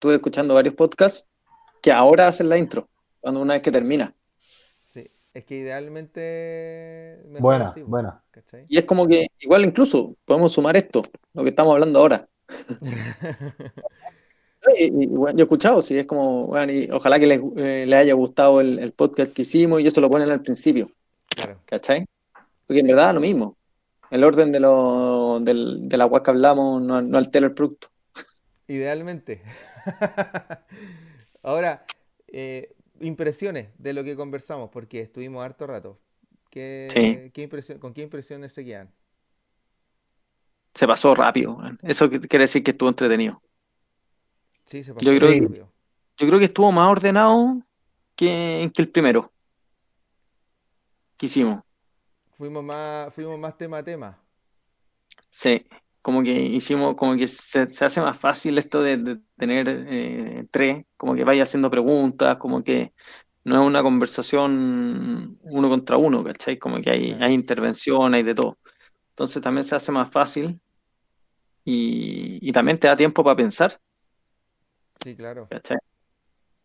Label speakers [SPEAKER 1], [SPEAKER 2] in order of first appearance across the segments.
[SPEAKER 1] estuve escuchando varios podcasts que ahora hacen la intro, cuando una vez que termina.
[SPEAKER 2] Sí, es que idealmente...
[SPEAKER 3] Buena, buena.
[SPEAKER 1] Y es como que, igual incluso, podemos sumar esto, lo que estamos hablando ahora. y, yo he escuchado, sí, es como, bueno, y ojalá que les, eh, haya gustado el, podcast que hicimos y eso lo ponen al principio. Claro. ¿Cachai? Porque en verdad lo mismo. El orden de, lo, del, de la agua que hablamos no, no altera el producto.
[SPEAKER 2] Idealmente. Ahora, eh, impresiones de lo que conversamos, porque estuvimos harto rato. ¿Qué, ¿Con qué impresiones se quedan?
[SPEAKER 1] Se pasó rápido. Eso quiere decir que estuvo entretenido.
[SPEAKER 2] Sí, se pasó
[SPEAKER 1] yo creo, rápido. yo creo que estuvo más ordenado que, que el primero que hicimos.
[SPEAKER 2] Fuimos más, fuimos más tema a tema.
[SPEAKER 1] Sí, como que hicimos, como que se, hace más fácil esto de, tener eh, tres, como que vaya haciendo preguntas, como que no es una conversación uno contra uno, ¿cachai? Como que hay, hay intervención, hay de todo. Entonces también se hace más fácil y, también te da tiempo para pensar.
[SPEAKER 2] Sí, claro.
[SPEAKER 1] ¿cachai?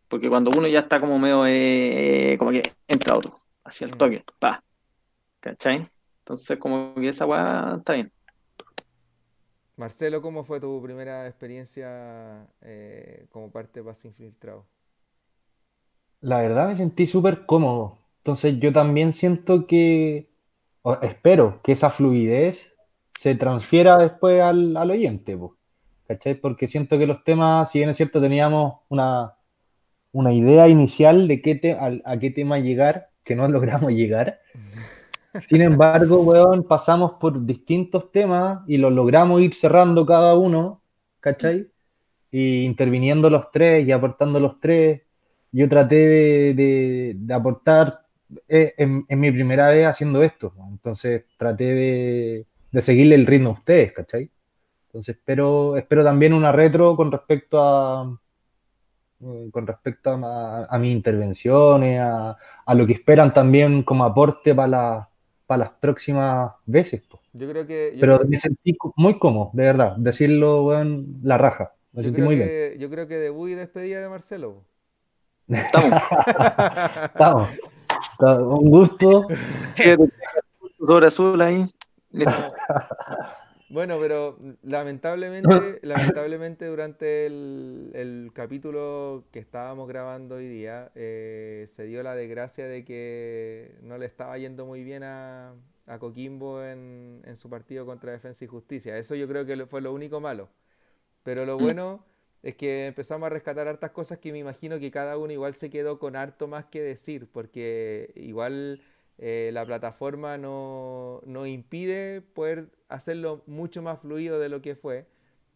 [SPEAKER 1] Porque cuando uno ya está como medio, eh, como que entra otro, hacia el mm. toque, pa. ¿Cachai? Entonces como que esa weá está bien.
[SPEAKER 2] Marcelo, ¿cómo fue tu primera experiencia eh, como parte de Paz Infiltrado?
[SPEAKER 3] La verdad me sentí súper cómodo. Entonces yo también siento que, espero que esa fluidez se transfiera después al, oyente, ¿cachai? Porque siento que los temas, si bien es cierto, teníamos una, una idea inicial de qué a, qué tema llegar, que no logramos llegar. Sin embargo, weón, pasamos por distintos temas y los logramos ir cerrando cada uno, ¿cachai? Y interviniendo los tres y aportando los tres. Yo traté de, aportar eh, en, mi primera vez haciendo esto. Entonces traté de, seguirle el ritmo a ustedes, ¿cachai? Entonces espero, espero también una retro con respecto a, eh, con respecto a, mis intervenciones, a, a, lo que esperan también como aporte para la, para las próximas veces.
[SPEAKER 2] Yo creo que.
[SPEAKER 3] Pero me sentí muy cómodo, de verdad. Decirlo, en la raja. Me sentí muy
[SPEAKER 2] bien. Yo creo que debut y despedida de Marcelo.
[SPEAKER 1] Estamos.
[SPEAKER 3] Estamos. Un gusto.
[SPEAKER 1] Sí, sobre azul ahí.
[SPEAKER 2] Bueno, pero lamentablemente, lamentablemente durante el, capítulo que estábamos grabando hoy día, eh, se dio la desgracia de que no le estaba yendo muy bien a, Coquimbo en, su partido contra Defensa y Justicia. Eso yo creo que fue lo único malo. Pero lo mm. bueno es que empezamos a rescatar hartas cosas que me imagino que cada uno igual se quedó con harto más que decir, porque igual eh, la plataforma no, no, impide poder hacerlo mucho más fluido de lo que fue,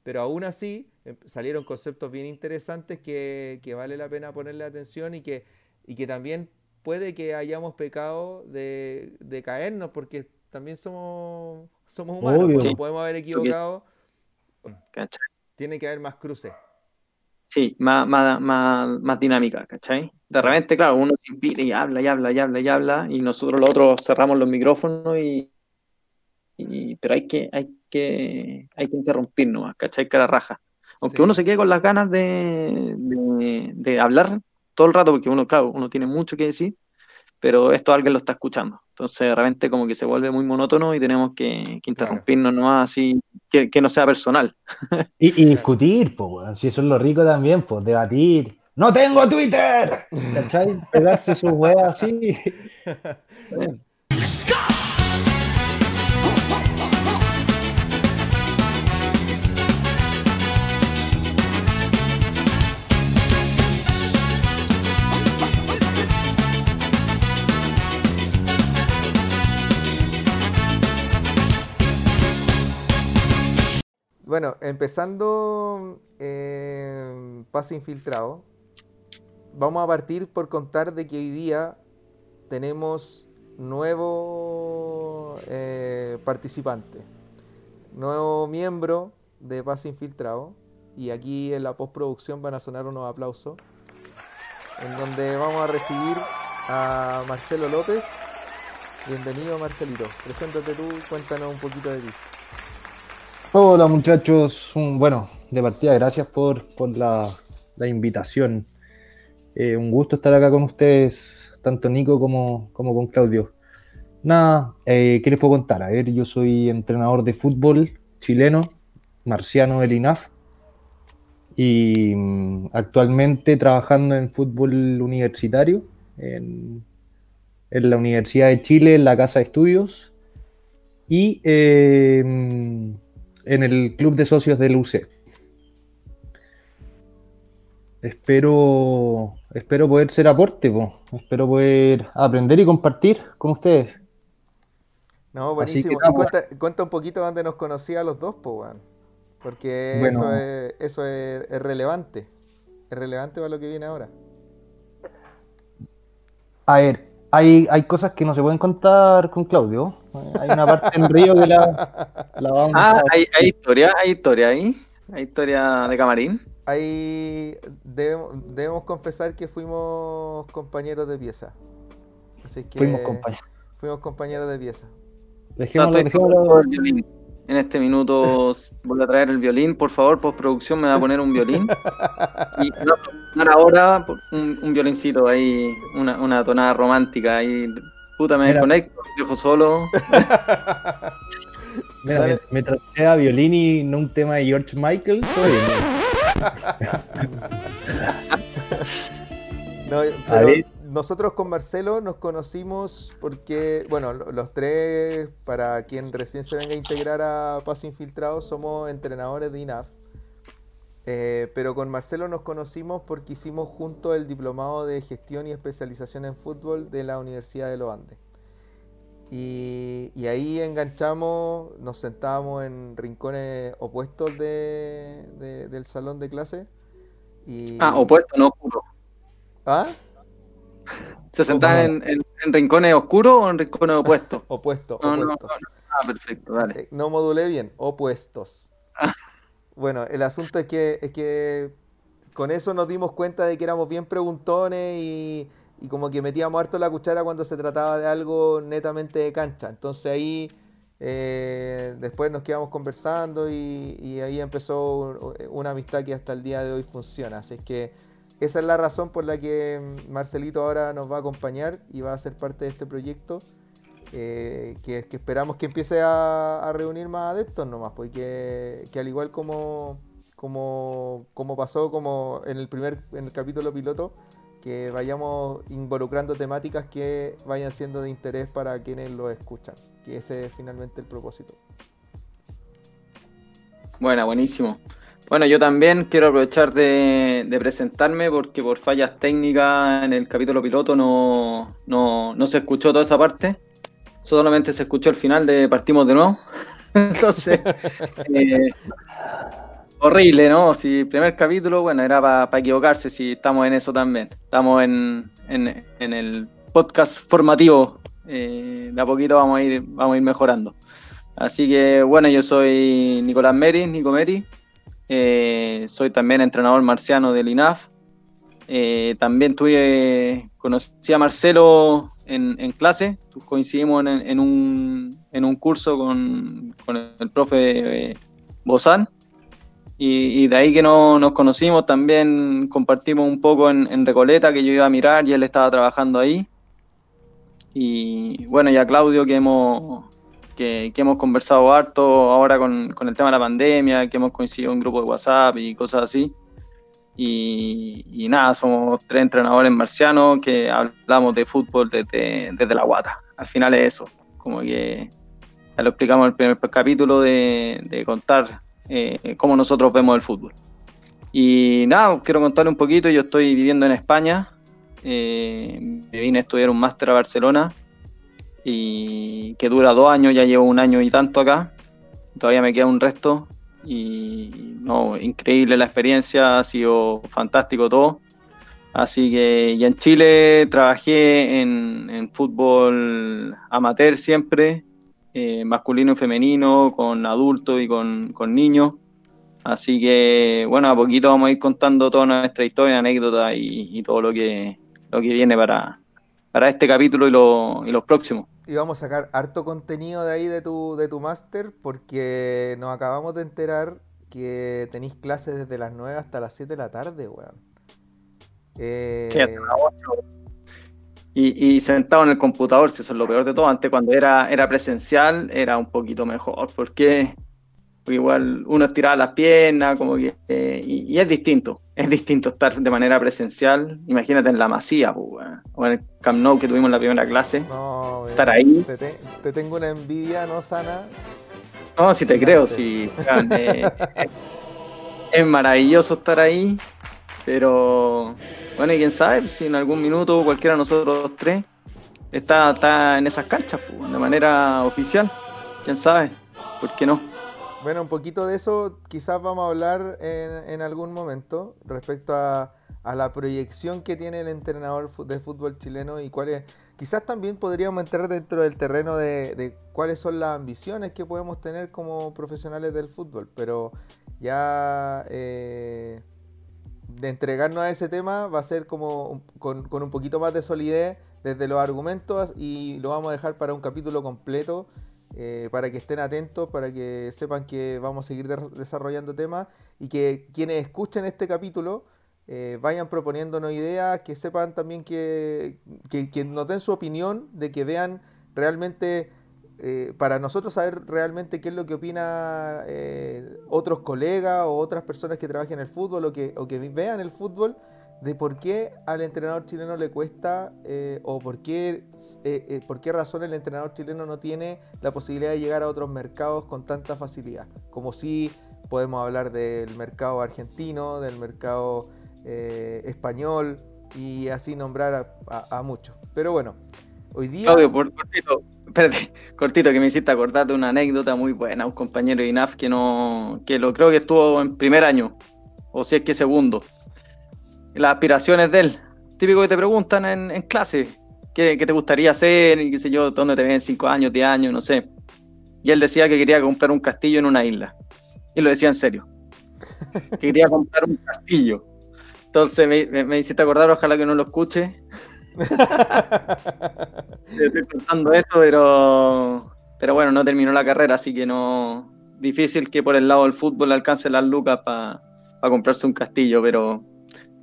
[SPEAKER 2] pero aún así em, salieron conceptos bien interesantes que, que vale la pena ponerle atención y que, y que también puede que hayamos pecado de, de caernos, porque también somos, somos humanos, podemos haber equivocado. Tiene que haber más cruces.
[SPEAKER 1] Sí, más, más, más, más dinámica, ¿cachai? De repente, claro, uno se impide y habla y habla y habla y habla, y nosotros los otros cerramos los micrófonos y, pero hay que, hay que, hay que interrumpirnos, ¿cachai? Cara raja. Aunque uno se quede con las ganas de, de, hablar todo el rato, porque uno, claro, uno tiene mucho que decir, pero esto alguien lo está escuchando. Entonces, de repente, como que se vuelve muy monótono y tenemos que, interrumpirnos nomás así, que, que, no sea personal.
[SPEAKER 3] Y, discutir, pues, si eso es lo rico también, pues, debatir. ¡No tengo Twitter! ¿Cachai? Pegarse sus weas así.
[SPEAKER 2] Bueno, empezando eh, Infiltrado, vamos a partir por contar de que hoy día tenemos nuevo eh, participante, nuevo miembro de Pase Infiltrado. Y aquí en la postproducción van a sonar unos aplausos, en donde vamos a recibir a Marcelo López. Bienvenido Marcelito, preséntate tú, cuéntanos un poquito de ti.
[SPEAKER 3] Hola muchachos, bueno, de partida gracias por, la, la invitación. Eh, un gusto estar acá con ustedes, tanto Nico como, como con Claudio. Nada, eh, ¿qué les puedo contar? A ver, yo soy entrenador de fútbol chileno, marciano del INAF, y mm, actualmente trabajando en fútbol universitario en, en, la Universidad de Chile, en la Casa de Estudios, y eh, mm, en el Club de Socios del UC. Espero, espero poder ser aporte, po. espero poder aprender y compartir con ustedes.
[SPEAKER 2] No, buenísimo. y cuenta, cuenta, un poquito dónde nos conocía los dos, po. Porque eso, es, eso es, es, relevante. Es relevante para lo que viene ahora.
[SPEAKER 3] A ver, hay, hay cosas que no se pueden contar con Claudio. Hay una parte en Río que la,
[SPEAKER 1] la vamos Ah, hay, hay historia, hay historia ahí. Hay historia de camarín.
[SPEAKER 2] Ahí debemos, debemos confesar que fuimos compañeros de pieza. Así que
[SPEAKER 3] fuimos compañeros.
[SPEAKER 2] Fuimos compañeros de pieza.
[SPEAKER 1] Dejémoslo, dejémoslo. En este minuto voy a traer el violín, por favor, postproducción me va a poner un violín. Y ahora un, un violincito ahí, una, una, tonada romántica ahí. Puta, me desconecto, dejo solo.
[SPEAKER 3] Mira, mientras sea violín y no un tema de George Michael, todo
[SPEAKER 2] bien. nosotros con Marcelo nos conocimos porque, bueno, los tres, para quien recién se venga a integrar a Paso Infiltrado, somos entrenadores de INAF. Eh, pero con Marcelo nos conocimos porque hicimos junto el diplomado de gestión y especialización en fútbol de la Universidad de los Andes. Y, ahí enganchamos, nos sentábamos en rincones opuestos de, del salón de clase. Y...
[SPEAKER 1] Ah, opuestos, no oscuros.
[SPEAKER 2] ¿Ah?
[SPEAKER 1] ¿Se sentaban en, rincones oscuros o en rincones opuestos?
[SPEAKER 2] Opuestos, opuestos.
[SPEAKER 1] ah, perfecto, dale.
[SPEAKER 2] Eh, no modulé bien, opuestos. Bueno, el asunto es que, es que con eso nos dimos cuenta de que éramos bien preguntones y y como que metíamos harto la cuchara cuando se trataba de algo netamente de cancha. Entonces ahí eh, después nos quedamos conversando y, ahí empezó una amistad que hasta el día de hoy funciona. Así es que esa es la razón por la que Marcelito ahora nos va a acompañar y va a ser parte de este proyecto. Eh, que, esperamos que empiece a, reunir más adeptos nomás, porque que al igual como, como, como pasó como en el primer en el capítulo piloto, que vayamos involucrando temáticas que vayan siendo de interés para quienes lo escuchan, que ese es finalmente el propósito.
[SPEAKER 1] Bueno, buenísimo. Bueno, yo también quiero aprovechar de, presentarme porque por fallas técnicas en el capítulo piloto no, no, no, se escuchó toda esa parte. Solamente se escuchó el final de Partimos de nuevo. Entonces, eh, Horrible, ¿no? Si primer capítulo, bueno, era para equivocarse, si estamos en eso también. Estamos en, el podcast formativo. Eh, de a poquito vamos a ir, vamos a ir mejorando. Así que bueno, yo soy Nicolás Meri, Nico Meri. Eh, soy también entrenador marciano del INAF. Eh, también tuve, conocí a Marcelo en, clase, coincidimos en, un, curso con, el profe Bozán. Y, de ahí que no, nos conocimos, también compartimos un poco en, Recoleta, que yo iba a mirar y él estaba trabajando ahí. Y bueno, ya Claudio, que hemos, que, hemos conversado harto ahora con, el tema de la pandemia, que hemos coincidido en grupo de WhatsApp y cosas así. Y, nada, somos tres entrenadores marcianos que hablamos de fútbol desde, desde la guata. Al final es eso, como que ya lo explicamos en el primer capítulo de, de contar eh, cómo nosotros vemos el fútbol. Y nada, quiero contarle un poquito, yo estoy viviendo en España, eh, me vine a estudiar un máster a Barcelona y que dura dos años, ya llevo un año y tanto acá, todavía me queda un resto y no, increíble la experiencia, ha sido fantástico todo. Así que ya en Chile trabajé en fútbol amateur siempre, eh, masculino y femenino, con adultos y con, niños. Así que, bueno, a poquito vamos a ir contando toda nuestra historia, anécdotas y, todo lo que, lo que viene para, para este capítulo y, los próximos.
[SPEAKER 2] Y vamos a sacar harto contenido de ahí de tu, de tu máster, porque nos acabamos de enterar que tenéis clases desde las 9 hasta las 7 de la tarde, weón. Eh,
[SPEAKER 1] Sí, hasta las ocho. Y, y sentado en el computador, si eso es lo peor de todo. Antes, cuando era, era presencial, era un poquito mejor, porque, porque igual uno estiraba las piernas, como que. eh, y, y es distinto. Es distinto estar de manera presencial. Imagínate en la Masía, pues, o en el Camp Nou que tuvimos en la primera clase.
[SPEAKER 2] no,
[SPEAKER 1] Estar ahí.
[SPEAKER 2] Te, te- te tengo una envidia no sana.
[SPEAKER 1] No, si te creo, si. eh, es maravilloso estar ahí, pero. Bueno, y quién sabe, si en algún minuto cualquiera de nosotros tres está, está en esas canchas, pues, de manera oficial. Quién sabe, ¿por qué no?
[SPEAKER 2] Bueno, un poquito de eso quizás vamos a hablar en, en algún momento respecto a, a la proyección que tiene el entrenador de fútbol chileno y cuáles, quizás también podríamos entrar dentro del terreno de, de cuáles son las ambiciones que podemos tener como profesionales del fútbol, pero ya eh, de entregarnos a ese tema va a ser como con, con un poquito más de solidez desde los argumentos y lo vamos a dejar para un capítulo completo eh, para que estén atentos, para que sepan que vamos a seguir de- desarrollando temas y que quienes escuchen este capítulo eh, vayan proponiéndonos ideas, que sepan también que, que, que nos den su opinión, de que vean realmente, eh, para nosotros saber realmente qué es lo que opina eh, otros colegas o otras personas que trabajan en el fútbol o que, o que vean el fútbol, de por qué al entrenador chileno le cuesta eh, o por qué, eh, eh, por qué razón el entrenador chileno no tiene la posibilidad de llegar a otros mercados con tanta facilidad. Como si podemos hablar del mercado argentino, del mercado español y así nombrar a muchos. Pero bueno, hoy día...
[SPEAKER 1] Claudio, por cortito, espérate, cortito, que me hiciste acordar de una anécdota muy buena, un compañero de INAF que no, que lo creo que estuvo en primer año, o si es que segundo. Las aspiraciones de él, típico que te preguntan en, en clase, ¿qué, qué te gustaría hacer? Y qué sé yo, ¿dónde te ven en 5 años, 10 años? No sé. Y él decía que quería comprar un castillo en una isla. Y lo decía en serio. Que quería comprar un castillo. Entonces me, me, me hiciste acordar, ojalá que no lo escuche, estoy contando eso, pero, pero bueno, no terminó la carrera, así que no. Difícil que por el lado del fútbol alcance las lucas para comprarse un castillo, pero,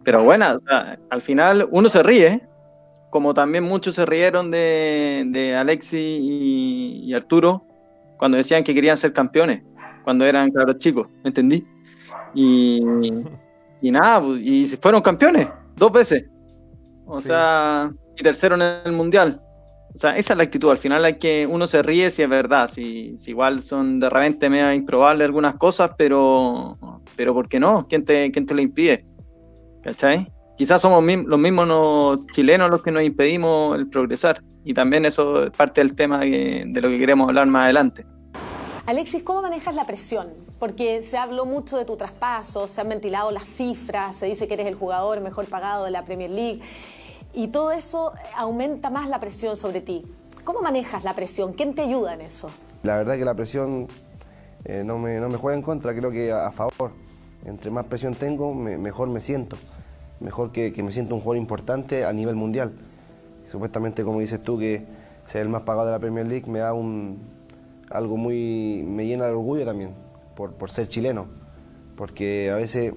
[SPEAKER 1] pero bueno, o sea, al final uno se ríe, como también muchos se rieron de, de Alexi y, y Arturo cuando decían que querían ser campeones, cuando eran cabros chicos, ¿me entendí? Y, y nada, pues, y fueron campeones dos veces. O
[SPEAKER 2] Sí.
[SPEAKER 1] sea, y tercero en el mundial. O sea, esa es la actitud. Al final hay que uno se ríe si es verdad. Si, si igual son de repente medio improbables algunas cosas, pero, pero ¿por qué no? ¿Quién te, quién te lo impide? ¿Cachai? Quizás somos los mismos no- chilenos los que nos impedimos el progresar. Y también eso es parte del tema que- de lo que queremos hablar más adelante.
[SPEAKER 4] Alexis, ¿cómo manejas la presión? Porque se habló mucho de tu traspaso, se han ventilado las cifras, se dice que eres el jugador mejor pagado de la Premier League y todo eso aumenta más la presión sobre ti. ¿Cómo manejas la presión? ¿Quién te ayuda en eso?
[SPEAKER 5] La verdad que la presión eh, no, me, no me juega en contra, creo que a, a favor. Entre más presión tengo, me- mejor me siento. Mejor que, me siento un jugador importante a nivel mundial. Supuestamente, como dices tú, que ser el más pagado de la Premier League me da un, algo muy. me llena de orgullo también, por, ser chileno. Porque a veces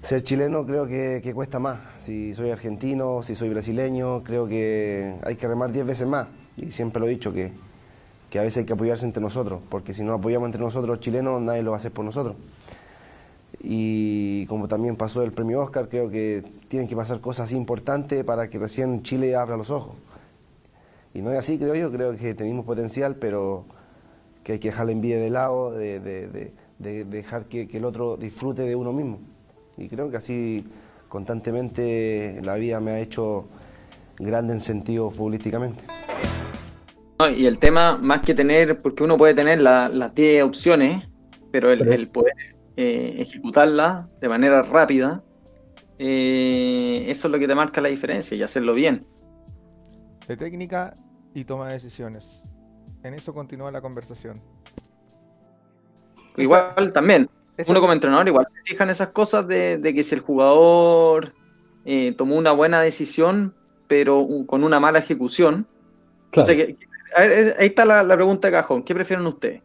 [SPEAKER 5] ser chileno creo que, cuesta más. Si soy argentino, si soy brasileño, creo que hay que remar 10 veces más. Y siempre lo he dicho que, a veces hay que apoyarse entre nosotros, porque si no apoyamos entre nosotros chilenos, nadie lo va a hacer por nosotros. Y como también pasó el premio Oscar, creo que tienen que pasar cosas importantes para que recién Chile abra los ojos. Y no es así, creo yo, creo que tenemos potencial, pero que hay que dejar la envidia de lado, de, de- de- de dejar que, que el otro disfrute de uno mismo. Y creo que así constantemente la vida me ha hecho grande en sentido futbolísticamente.
[SPEAKER 1] No, Y el tema, más que tener, porque uno puede tener la- las 10 opciones, pero el,
[SPEAKER 3] Pero-
[SPEAKER 1] el poder eh, ejecutarlas de manera rápida, eh, eso es lo que te marca la diferencia y hacerlo bien.
[SPEAKER 2] de técnica y toma de decisiones. En eso continúa la conversación.
[SPEAKER 1] Igual también,
[SPEAKER 2] Esa-
[SPEAKER 1] uno como entrenador igual se fija en esas cosas de, de que si el jugador eh, tomó una buena decisión, pero con una mala ejecución,
[SPEAKER 3] Claro.
[SPEAKER 1] O sea, que- que- a ver, es- ahí está la, la pregunta de cajón. ¿Qué prefieren ustedes?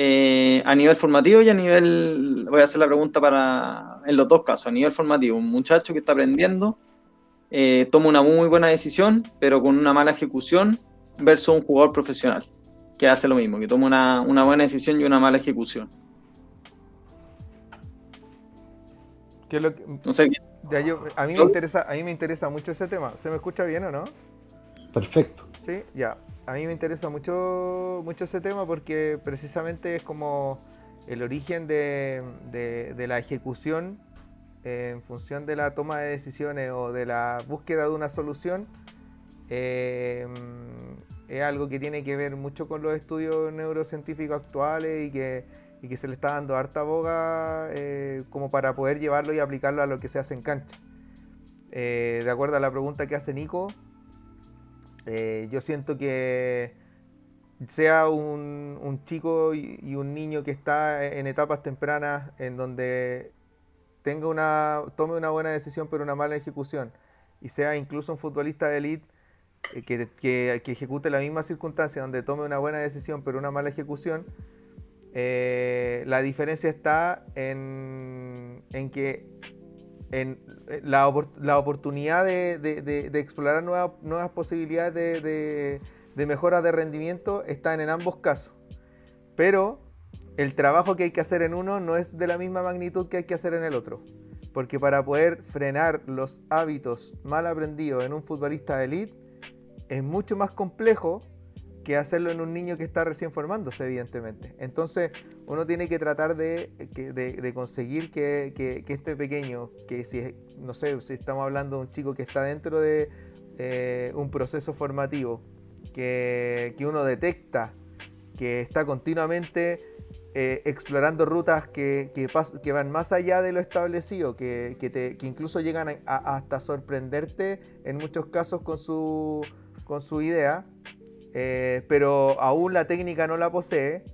[SPEAKER 1] Eh, a nivel formativo y a nivel, voy a hacer la pregunta para, en los dos casos, a nivel formativo, un muchacho que está aprendiendo, eh, toma una muy buena decisión, pero con una mala ejecución, versus un jugador profesional, que hace lo mismo, que toma una, una buena decisión y una mala ejecución.
[SPEAKER 2] no sé a, mí me interesa, a mí me interesa mucho ese tema. ¿Se me escucha bien o no?
[SPEAKER 3] Perfecto.
[SPEAKER 2] Sí, ya. A mí me interesa mucho, mucho ese tema porque precisamente es como el origen de, la ejecución en función de la toma de decisiones o de la búsqueda de una solución. Em, es algo que tiene que ver mucho con los estudios neurocientíficos actuales y que y que se le está dando harta boga eh, como para poder llevarlo y aplicarlo a lo que se hace en cancha. Eh, de acuerdo a la pregunta que hace Nico, eh, yo siento que sea un, chico y, un niño que está en etapas tempranas en donde tenga una, tome una buena decisión pero una mala ejecución y sea incluso un futbolista de elite que, que, que ejecute la misma circunstancia donde tome una buena decisión pero una mala ejecución, eh, la diferencia está en, que en eh, la, oportunidad de, explorar nuevas posibilidades de, mejora de rendimiento están en ambos casos. Pero el trabajo que hay que hacer en uno no es de la misma magnitud que hay que hacer en el otro. Porque para poder frenar los hábitos mal aprendidos en un futbolista de elite es mucho más complejo que hacerlo en un niño que está recién formándose, evidentemente. Entonces, uno tiene que tratar de, conseguir que, este pequeño, que si, no sé, si estamos hablando de un chico que está dentro de eh, un proceso formativo, que, uno detecta que está continuamente eh, explorando rutas que, van más allá de lo establecido, que, incluso llegan hasta sorprenderte en muchos casos con su, con su idea, eh, pero aún la técnica no la posee,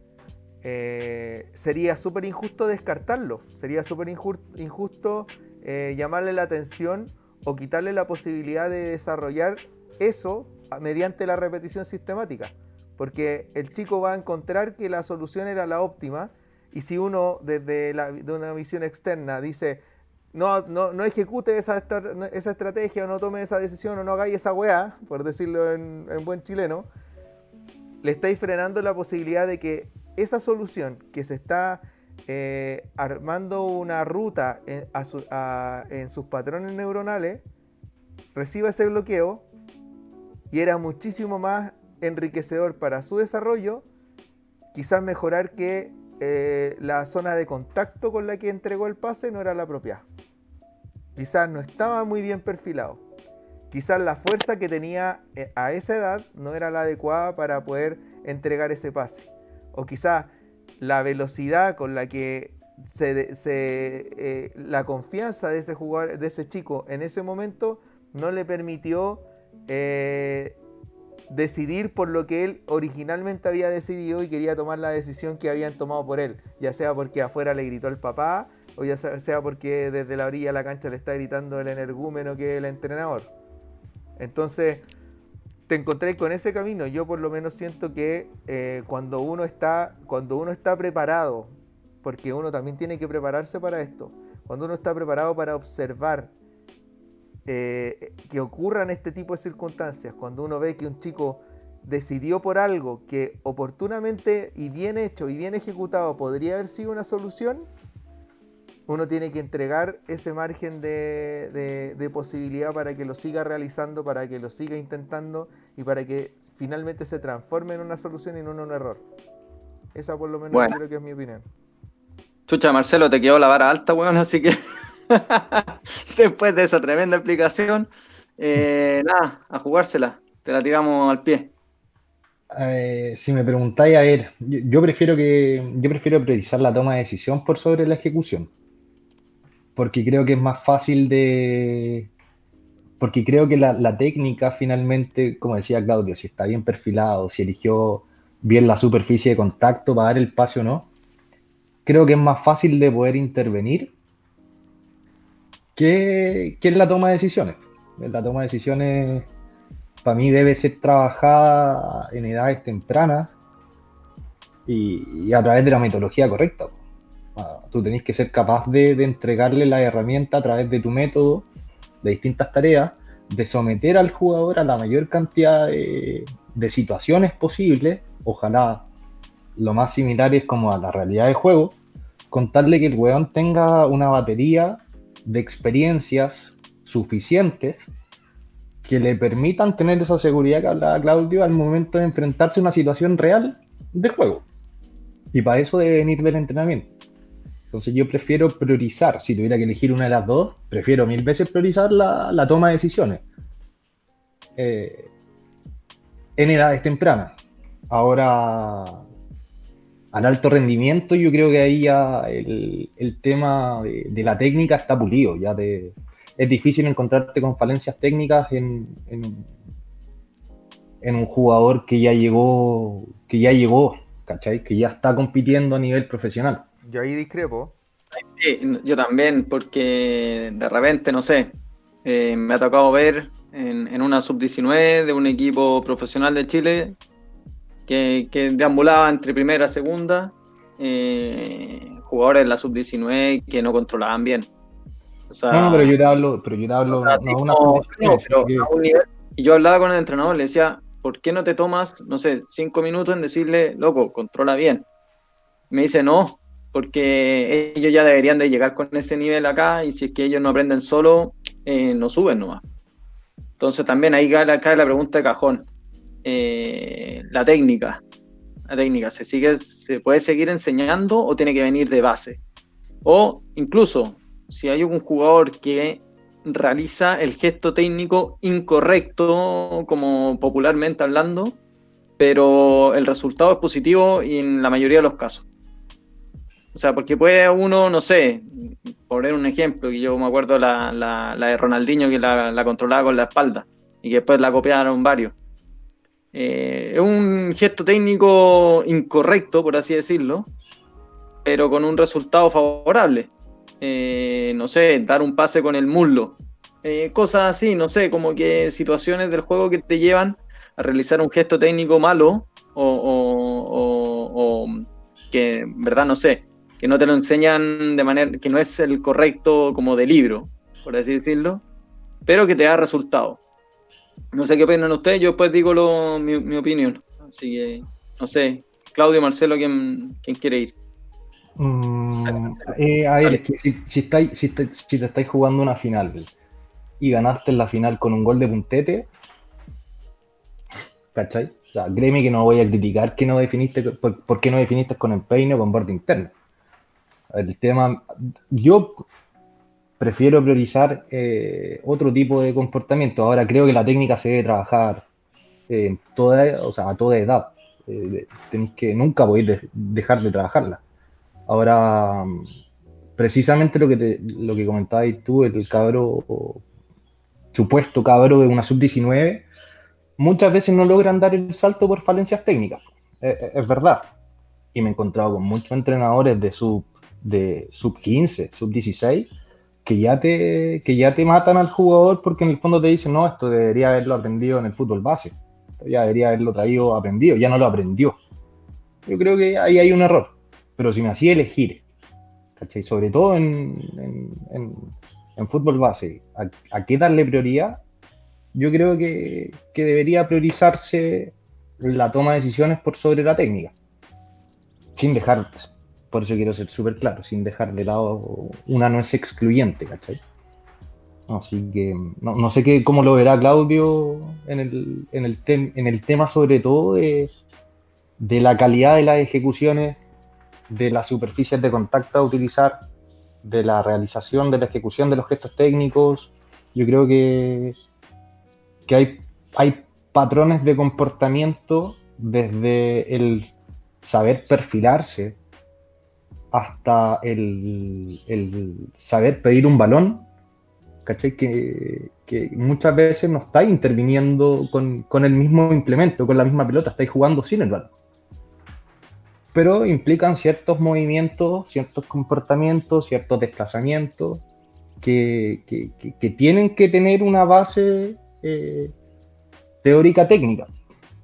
[SPEAKER 2] eh, sería súper injusto descartarlo, sería súper injusto eh, llamarle la atención o quitarle la posibilidad de desarrollar eso mediante la repetición sistemática, porque el chico va a encontrar que la solución era la óptima y si uno desde de una visión externa dice, no, no, ejecute esa, esa, estrategia o no tome esa decisión o no hagáis esa weá, por decirlo en buen chileno, le estáis frenando la posibilidad de que esa solución que se está eh, armando una ruta en, sus patrones neuronales reciba ese bloqueo y era muchísimo más enriquecedor para su desarrollo, quizás mejorar que eh, la zona de contacto con la que entregó el pase no era la propia. Quizás no estaba muy bien perfilado quizás la fuerza que tenía eh, a esa edad no era la adecuada para poder entregar ese pase. O quizás la velocidad con la que se, eh, la confianza de ese jugador, de ese chico en ese momento no le permitió eh, decidir por lo que él originalmente había decidido y quería tomar la decisión que habían tomado por él, ya sea porque afuera le gritó el papá o ya sea porque desde la orilla de la cancha le está gritando el energúmeno que es el entrenador. Entonces, te encontré con ese camino. Yo por lo menos siento que eh, cuando, uno está, cuando uno está preparado, porque uno también tiene que prepararse para esto, cuando uno está preparado para observar eh, que ocurran este tipo de circunstancias, cuando uno ve que un chico decidió por algo que oportunamente y bien hecho y bien ejecutado podría haber sido una solución, uno tiene que entregar ese margen de, posibilidad para que lo siga realizando, para que lo siga intentando y para que finalmente se transforme en una solución y no en un error. Esa por lo menos creo que es mi opinión.
[SPEAKER 1] Chucha, Marcelo, te quedó la vara alta, weón, así que después de esa tremenda explicación, eh, nada, a jugársela, te la tiramos al pie.
[SPEAKER 3] Eh, si me preguntáis, a ver, yo, prefiero que yo prefiero priorizar la toma de decisión por sobre la ejecución porque creo que es más fácil de... Porque creo que la, técnica finalmente, como decía Claudio, si está bien perfilado, si eligió bien la superficie de contacto para dar el pase o no, creo que es más fácil de poder intervenir que, que en la toma de decisiones. La toma de decisiones, para mí, debe ser trabajada en edades tempranas y, a través de la metodología correcta. Ah, tú tenés que ser capaz de, entregarle la herramienta a través de tu método, de distintas tareas, de someter al jugador a la mayor cantidad de, situaciones posibles, ojalá lo más similares como a la realidad de juego, contarle que el weón tenga una batería de experiencias suficientes que le permitan tener esa seguridad que hablaba Claudio al momento de enfrentarse a una situación real de juego. Y para eso debe venir del entrenamiento. Entonces yo prefiero priorizar, si tuviera que elegir una de las dos, prefiero mil veces priorizar la, toma de decisiones. Eh, en edades tempranas. Ahora, al alto rendimiento, yo creo que ahí ya el, tema de, la técnica está pulido. Ya es difícil encontrarte con falencias técnicas en, un jugador que ya llegó, que ya llegó. Que ya está compitiendo a nivel profesional.
[SPEAKER 2] Yo ahí discrepo.
[SPEAKER 1] Sí, yo también, porque de repente, no sé, eh, me ha tocado ver en, una sub-19 de un equipo profesional de Chile que, deambulaba entre primera y segunda, eh, jugadores de la sub-19 que no controlaban bien.
[SPEAKER 3] no, no, pero yo te hablo, pero yo te hablo,
[SPEAKER 1] y yo hablaba con el entrenador, le decía, ¿por qué no te tomas, no sé, cinco minutos en decirle, loco, controla bien? Me dice, no, porque ellos ya deberían de llegar con ese nivel acá y si es que ellos no aprenden solo, eh, no suben nomás. Entonces también ahí cae la, pregunta de cajón. Eh, la técnica. La técnica, ¿se, sigue, ¿se puede seguir enseñando o tiene que venir de base? O incluso, si hay un jugador que realiza el gesto técnico incorrecto, como popularmente hablando, pero el resultado es positivo y en la mayoría de los casos. O sea, porque puede uno, no sé, poner un ejemplo, que yo me acuerdo la, la, de Ronaldinho que la, controlaba con la espalda y que después la copiaron varios. Eh, es un gesto técnico incorrecto, por así decirlo, pero con un resultado favorable. Eh, no sé, dar un pase con el muslo, eh, cosas así, no sé, como que situaciones del juego que te llevan a realizar un gesto técnico malo o, que, en verdad, no sé, que no te lo enseñan de manera que no es el correcto como de libro, por así decirlo, pero que te da resultado. No sé qué opinan ustedes, yo después digo mi, opinión. Así que, no sé, Claudio, Marcelo, ¿quién, quién quiere ir?
[SPEAKER 3] Mm, eh, a ver, es que si, si, estáis, si, te, estáis jugando una final y ganaste la final con un gol de puntete, ¿cachai? O sea, créeme que no voy a criticar que no definiste, por, qué no definiste con empeine o con borde interno. El tema, yo prefiero priorizar eh, otro tipo de comportamiento. Ahora creo que la técnica se debe trabajar eh, toda, o sea, a toda edad. tenéis que nunca podéis dejar de trabajarla. Ahora, precisamente lo que, te, lo que comentabas tú, el cabro, supuesto cabro de una sub-19, muchas veces no logran dar el salto por falencias técnicas. Es, verdad. Y me he encontrado con muchos entrenadores de sub, de sub 15, sub 16, que ya, te, que ya te matan al jugador porque en el fondo te dicen, no, esto debería haberlo aprendido en el fútbol base. ya debería haberlo traído aprendido, ya no lo aprendió. Yo creo que ahí hay un error. Pero si me hacía elegir, ¿cachai? Sobre todo en, fútbol base, a, qué darle prioridad, yo creo que, debería priorizarse la toma de decisiones por sobre la técnica. Sin dejar, por eso quiero ser súper claro, sin dejar de lado, una no es excluyente, ¿cachai? Así que no, sé qué, cómo lo verá Claudio en el, en el, en el tema sobre todo de, de la calidad de las ejecuciones de las superficies de contacto a utilizar, de la realización, de la ejecución de los gestos técnicos. Yo creo que, que hay, hay patrones de comportamiento desde el saber perfilarse hasta el, saber pedir un balón, ¿cachai? Que, muchas veces no está interviniendo con, con, el mismo implemento, con la misma pelota, estáis jugando sin el balón pero implican ciertos movimientos, ciertos comportamientos, ciertos desplazamientos que, tienen que tener una base eh, teórica técnica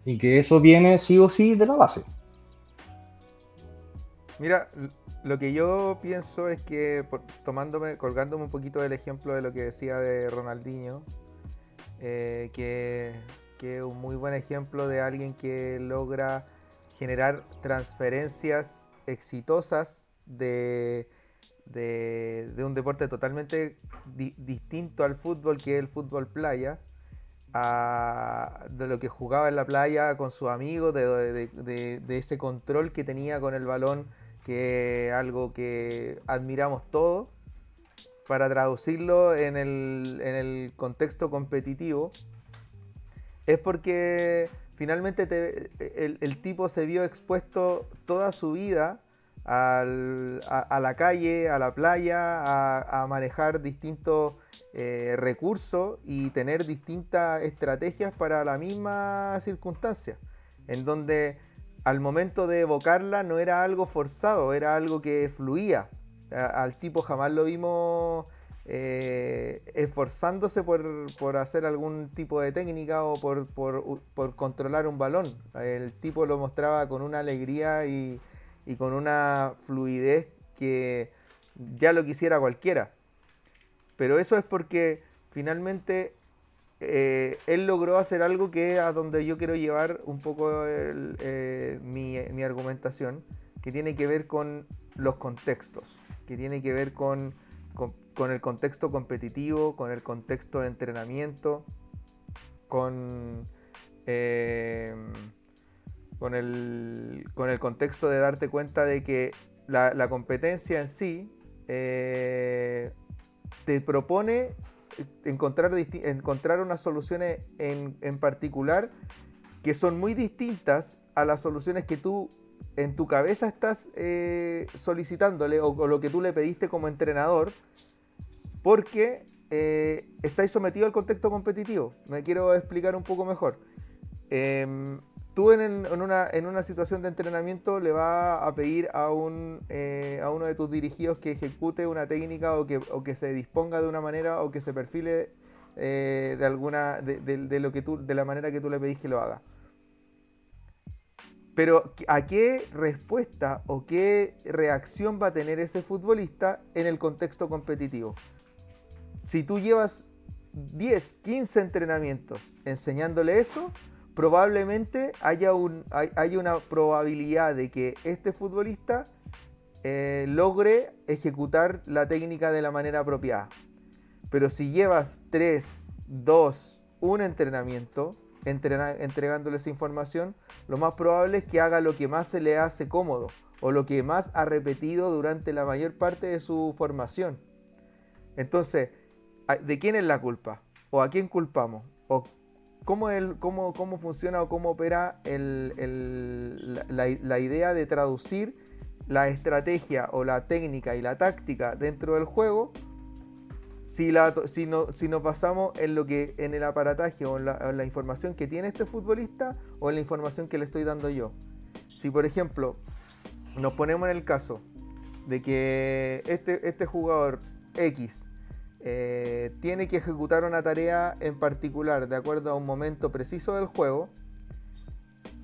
[SPEAKER 3] y que eso viene sí o sí de la base.
[SPEAKER 2] Mira, lo que yo pienso es que, tomándome, colgándome un poquito del ejemplo de lo que decía de Ronaldinho, eh, que, es un muy buen ejemplo de alguien que logra generar transferencias exitosas de, un deporte totalmente distinto al fútbol, que es el fútbol playa, de lo que jugaba en la playa con sus amigos, de, ese control que tenía con el balón que es algo que admiramos todos, para traducirlo en el, contexto competitivo, es porque finalmente el, tipo se vio expuesto toda su vida a, la calle, a la playa, a, manejar distintos eh, recursos y tener distintas estrategias para la misma circunstancia, en donde al momento de evocarla no era algo forzado, era algo que fluía. al tipo jamás lo vimos eh, esforzándose por, hacer algún tipo de técnica o por, controlar un balón. El tipo lo mostraba con una alegría y, y con una fluidez que ya lo quisiera cualquiera. Pero eso es porque finalmente eh, él logró hacer algo que es a donde yo quiero llevar un poco eh, mi, argumentación, que tiene que ver con los contextos, que tiene que ver con, el contexto competitivo, con el contexto de entrenamiento, con, eh, con, el, contexto de darte cuenta de que la, competencia en sí te propone encontrar, encontrar unas soluciones en, particular que son muy distintas a las soluciones que tú en tu cabeza estás eh, solicitándole o, lo que tú le pediste como entrenador, porque eh, estáis sometido al contexto competitivo. Me quiero explicar un poco mejor. Em, tú en, una, situación de entrenamiento le vas a pedir eh, a uno de tus dirigidos que ejecute una técnica o que, se disponga de una manera o que se perfile eh, de alguna de, lo que tú, de la manera que tú le pedís que lo haga. Pero ¿a qué respuesta o qué reacción va a tener ese futbolista en el contexto competitivo? Si tú llevas 10, 15 entrenamientos enseñándole eso, probablemente haya, un, hay, una probabilidad de que este futbolista eh, logre ejecutar la técnica de la manera apropiada. Pero si llevas 3, 2, 1 entrenamiento entregándole esa información, lo más probable es que haga lo que más se le hace cómodo o lo que más ha repetido durante la mayor parte de su formación. Entonces, ¿de quién es la culpa? ¿O a quién culpamos? ¿O cómo, el, cómo, cómo funciona o cómo opera la, idea de traducir la estrategia o la técnica y la táctica dentro del juego si, la, si, no, si nos basamos en lo que en el aparataje o en la, información que tiene este futbolista o en la información que le estoy dando yo. Si por ejemplo nos ponemos en el caso de que este, este jugador X eh, tiene que ejecutar una tarea en particular de acuerdo a un momento preciso del juego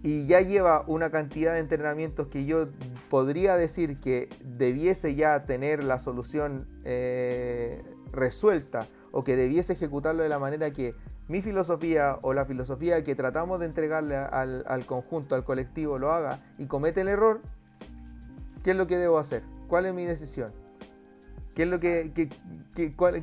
[SPEAKER 2] y ya lleva una cantidad de entrenamientos que yo podría decir que debiese ya tener la solución eh, resuelta o que debiese ejecutarlo de la manera que mi filosofía o la filosofía que tratamos de entregarle al, al conjunto, al colectivo, lo haga y comete el error, ¿qué es lo que debo hacer? ¿Cuál es mi decisión? ¿Qué es lo que,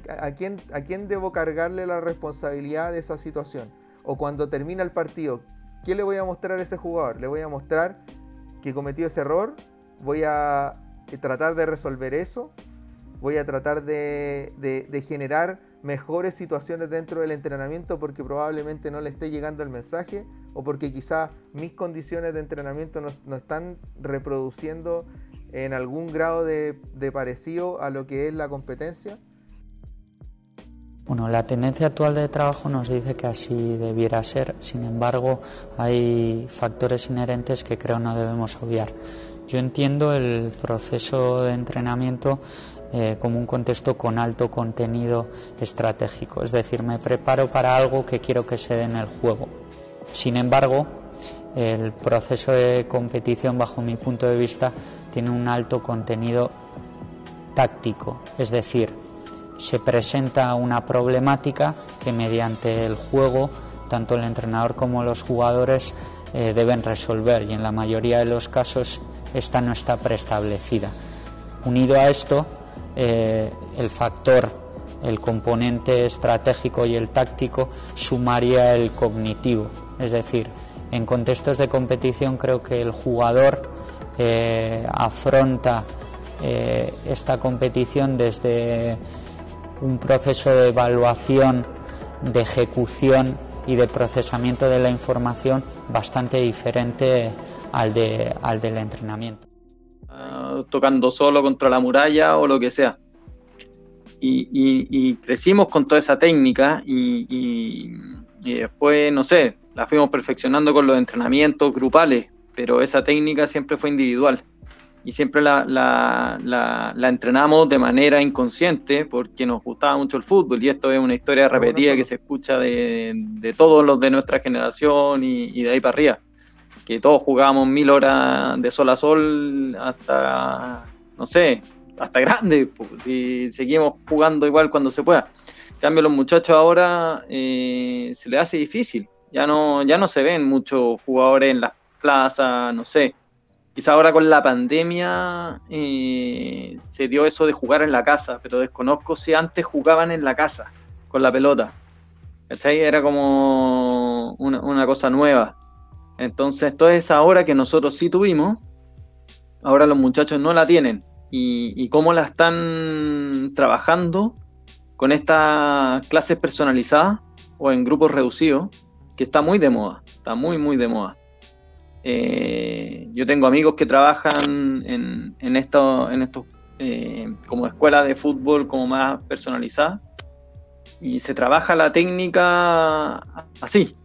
[SPEAKER 2] a, quién, ¿A quién debo cargarle la responsabilidad de esa situación? O cuando termina el partido, ¿qué le voy a mostrar a ese jugador? Le voy a mostrar que cometió ese error, voy a tratar de resolver eso, voy a tratar de, generar mejores situaciones dentro del entrenamiento porque probablemente no le esté llegando el mensaje o porque quizás mis condiciones de entrenamiento no, no están reproduciendo en algún grado de, parecido a lo que es la competencia?
[SPEAKER 6] Bueno, la tendencia actual de trabajo nos dice que así debiera ser, sin embargo hay factores inherentes que creo no debemos obviar. Yo entiendo el proceso de entrenamiento eh, como un contexto con alto contenido estratégico, es decir, me preparo para algo que quiero que se dé en el juego. Sin embargo, el proceso de competición, bajo mi punto de vista, tiene un alto contenido táctico, es decir, se presenta una problemática que mediante el juego tanto el entrenador como los jugadores eh, deben resolver y en la mayoría de los casos esta no está preestablecida. Unido a esto, eh, el factor, el componente estratégico y el táctico sumaría el cognitivo, es decir, en contextos de competición creo que el jugador afronta eh, esta competición desde un proceso de evaluación, de ejecución y de procesamiento de la información bastante diferente al, de, al del entrenamiento.
[SPEAKER 1] Ah, tocando solo contra la muralla o lo que sea. Y, crecimos con toda esa técnica y, y después, no sé, la fuimos perfeccionando con los entrenamientos grupales, pero esa técnica siempre fue individual. Y siempre la, la, la, entrenamos de manera inconsciente porque nos gustaba mucho el fútbol. Y esto es una historia repetida que se escucha de, de todos los de nuestra generación y, y, de ahí para arriba, que todos jugábamos mil horas de sol a sol hasta, no sé, hasta grande, si seguimos jugando igual cuando se pueda. En cambio, los muchachos ahora eh, se les hace difícil. Ya no, ya no se ven muchos jugadores en las plazas, no sé. Quizá ahora con la pandemia eh, se dio eso de jugar en la casa, pero desconozco si antes jugaban en la casa con la pelota. ¿Cachai? Era como una, cosa nueva. Entonces, toda esa hora que nosotros sí tuvimos, ahora los muchachos no la tienen. Y, y cómo la están trabajando con estas clases personalizadas o en grupos reducidos, que está muy de moda, está muy, muy de moda. Eh, yo tengo amigos que trabajan en, en esto, en estos eh, como escuela de fútbol como más personalizada y se trabaja la técnica así,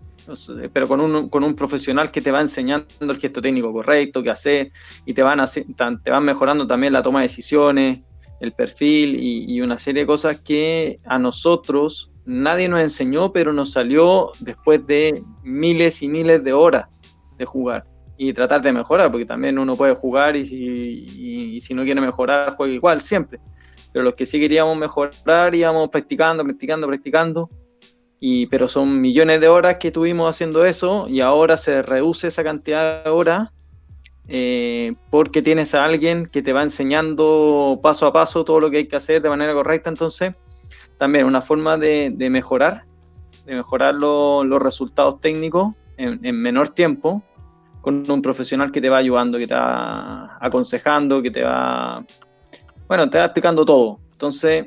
[SPEAKER 1] pero con un, con un profesional que te va enseñando el gesto técnico correcto, qué hacer, y te van, te van mejorando también la toma de decisiones, el perfil y, una serie de cosas que a nosotros nadie nos enseñó, pero nos salió después de miles y miles de horas de jugar y tratar de mejorar, porque también uno puede jugar y si, no quiere mejorar, juega igual siempre. Pero los que sí queríamos mejorar íbamos practicando, practicando, practicando. Y, pero son millones de horas que estuvimos haciendo eso y ahora se reduce esa cantidad de horas eh, porque tienes a alguien que te va enseñando paso a paso todo lo que hay que hacer de manera correcta. Entonces, también una forma de, mejorar, de mejorar los resultados técnicos en, menor tiempo, con un profesional que te va ayudando, que te va aconsejando, que te va, bueno, te va explicando todo. Entonces,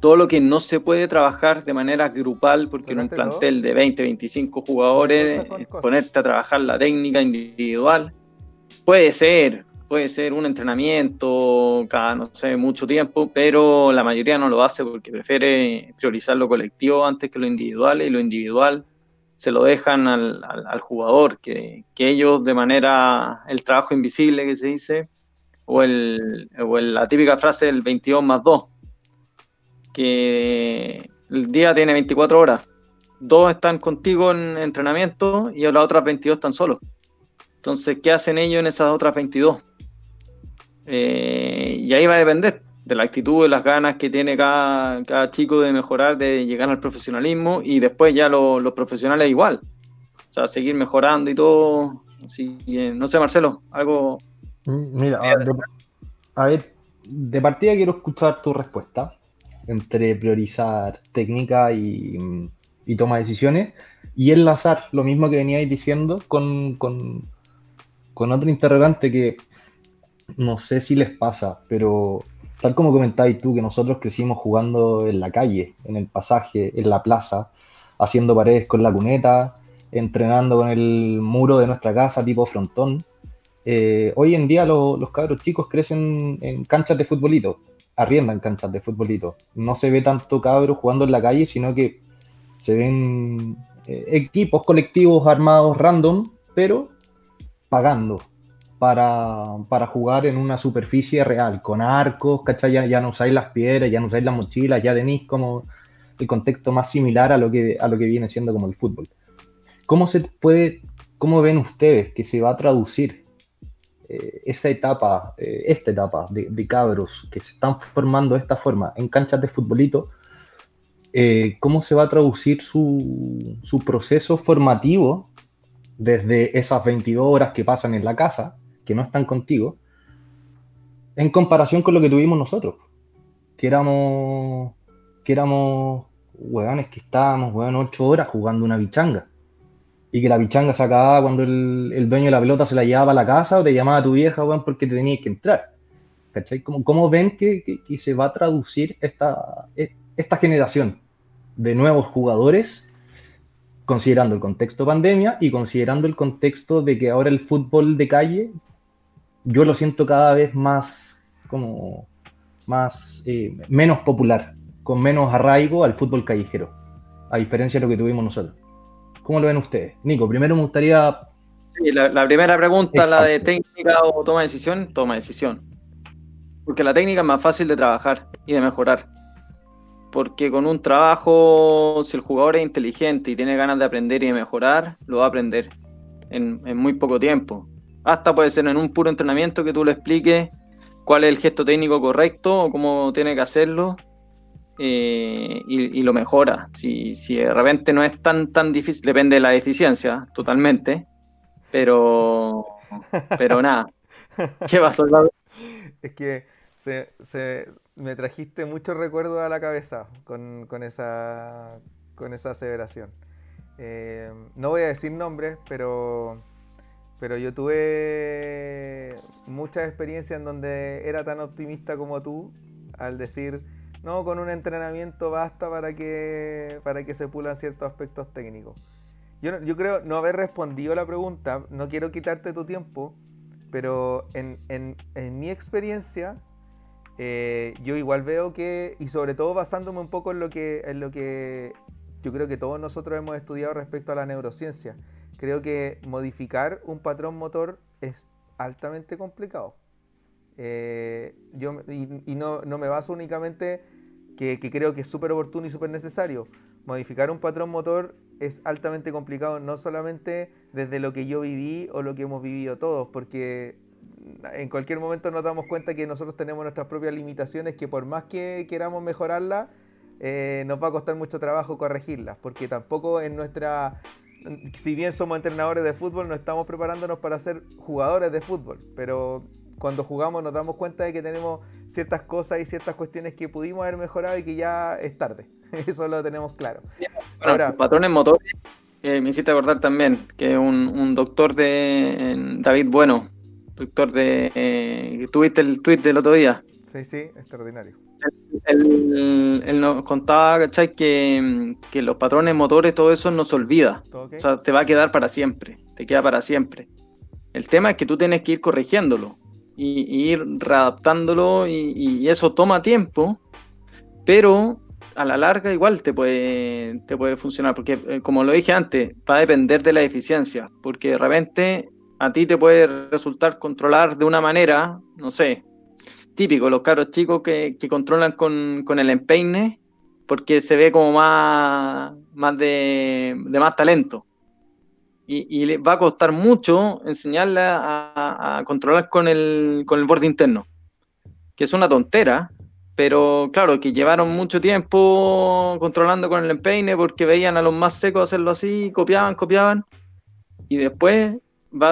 [SPEAKER 1] todo lo que no se puede trabajar de manera grupal, porque en un plantel de 20, 25 jugadores, ponerte a trabajar la técnica individual, puede ser, puede ser un entrenamiento cada, no sé, mucho tiempo, pero la mayoría no lo hace porque prefiere priorizar lo colectivo antes que lo individual y lo individual se lo dejan al, al, jugador, que, que, ellos de manera, el trabajo invisible que se dice, o, el, o la típica frase del 22 más 2, que el día tiene 24 horas, dos están contigo en entrenamiento y las otras 22 están solos. Entonces, ¿qué hacen ellos en esas otras 22? Eh, y ahí va a depender de la actitud, de las ganas que tiene cada, cada chico de mejorar, de llegar al profesionalismo y después ya los profesionales igual. O sea, seguir mejorando y todo. Así, no sé, Marcelo, algo...
[SPEAKER 3] Mm, mira, a ver, de partida quiero escuchar tu respuesta entre priorizar técnica y, y toma de decisiones y enlazar lo mismo que veníais diciendo con, con, con otro interrogante que no sé si les pasa, pero tal como comentáis tú, que nosotros crecimos jugando en la calle, en el pasaje, en la plaza, haciendo paredes con la cuneta, entrenando con el muro de nuestra casa tipo frontón. Eh, hoy en día los cabros chicos crecen en canchas de futbolito, arriendan canchas de futbolito. No se ve tanto cabros jugando en la calle, sino que se ven eh, equipos colectivos armados random, pero pagando para, jugar en una superficie real, con arcos, ¿cachai? Ya, no usáis las piedras, ya no usáis las mochilas, ya tenéis como el contexto más similar a lo, que, a lo que viene siendo como el fútbol. ¿Cómo se puede ¿cómo ven ustedes que se va a traducir eh, esa etapa, eh, esta etapa de, cabros que se están formando de esta forma en canchas de futbolito? Eh, ¿Cómo se va a traducir su, su proceso formativo desde esas 22 horas que pasan en la casa, que no están contigo, en comparación con lo que tuvimos nosotros? Que éramos, que éramos hueones que estábamos, hueón, 8 horas jugando una bichanga y que la pichanga se acababa cuando el, dueño de la pelota se la llevaba a la casa o te llamaba tu vieja, weón, porque te tenías que entrar. ¿Cachai? ¿Cómo, cómo ven que, se va a traducir esta, e, esta generación de nuevos jugadores, considerando el contexto pandemia y considerando el contexto de que ahora el fútbol de calle, yo lo siento cada vez más como más eh, menos popular, con menos arraigo al fútbol callejero, a diferencia de lo que tuvimos nosotros. ¿Cómo lo ven ustedes? Nico, primero me gustaría...
[SPEAKER 1] Sí, la, primera pregunta, la de técnica o toma de decisión, toma de decisión. Porque la técnica es más fácil de trabajar y de mejorar. Porque con un trabajo, si el jugador es inteligente y tiene ganas de aprender y de mejorar, lo va a aprender en, en muy poco tiempo. Hasta puede ser en un puro entrenamiento que tú le expliques cuál es el gesto técnico correcto o cómo tiene que hacerlo eh, y, lo mejora. Si, si, de repente no es tan, tan difícil, depende de la eficiencia, totalmente. Pero, pero nada. ¿Qué pasó?
[SPEAKER 2] Es que se, se, me trajiste muchos recuerdos a la cabeza con, con, esa, con esa aseveración. Eh, no voy a decir nombres, pero, pero yo tuve muchas experiencias en donde era tan optimista como tú al decir no, con un entrenamiento basta para que, para que se pulan ciertos aspectos técnicos. Yo, creo no haber respondido la pregunta, no quiero quitarte tu tiempo, pero en, mi experiencia, eh, yo igual veo que, y sobre todo basándome un poco en lo, que, en lo que yo creo que todos nosotros hemos estudiado respecto a la neurociencia, creo que modificar un patrón motor es altamente complicado. Eh, yo, y, no, me baso únicamente que, creo que es súper oportuno y súper necesario. Modificar un patrón motor es altamente complicado, no solamente desde lo que yo viví o lo que hemos vivido todos, porque en cualquier momento nos damos cuenta que nosotros tenemos nuestras propias limitaciones que por más que queramos mejorarlas, eh, nos va a costar mucho trabajo corregirlas, porque tampoco en nuestra si bien somos entrenadores de fútbol, no estamos preparándonos para ser jugadores de fútbol, pero cuando jugamos nos damos cuenta de que tenemos ciertas cosas y ciertas cuestiones que pudimos haber mejorado y que ya es tarde. Eso lo tenemos claro.
[SPEAKER 1] Ahora, patrones motores, eh, me hiciste acordar también que un, doctor de David Bueno, doctor de... Eh, ¿Tuviste el tweet del otro día?
[SPEAKER 2] Sí, sí, extraordinario.
[SPEAKER 1] Él, nos contaba, ¿cachai? Que, que, los patrones motores, todo eso no se olvida. O sea, te va a quedar para siempre, te queda para siempre. El tema es que tú tienes que ir corrigiéndolo y, ir readaptándolo y, eso toma tiempo, pero a la larga igual te puede, te puede funcionar, porque eh, como lo dije antes, va a depender de la eficiencia, porque de repente a ti te puede resultar controlar de una manera, no sé, típico, los caros chicos que, controlan con, el empeine, porque se ve como más, más de, más talento. Y, le va a costar mucho enseñarle a, controlar con el, con el borde interno, que es una tontera, pero claro, que llevaron mucho tiempo controlando con el empeine porque veían a los más secos hacerlo así, copiaban, copiaban, y después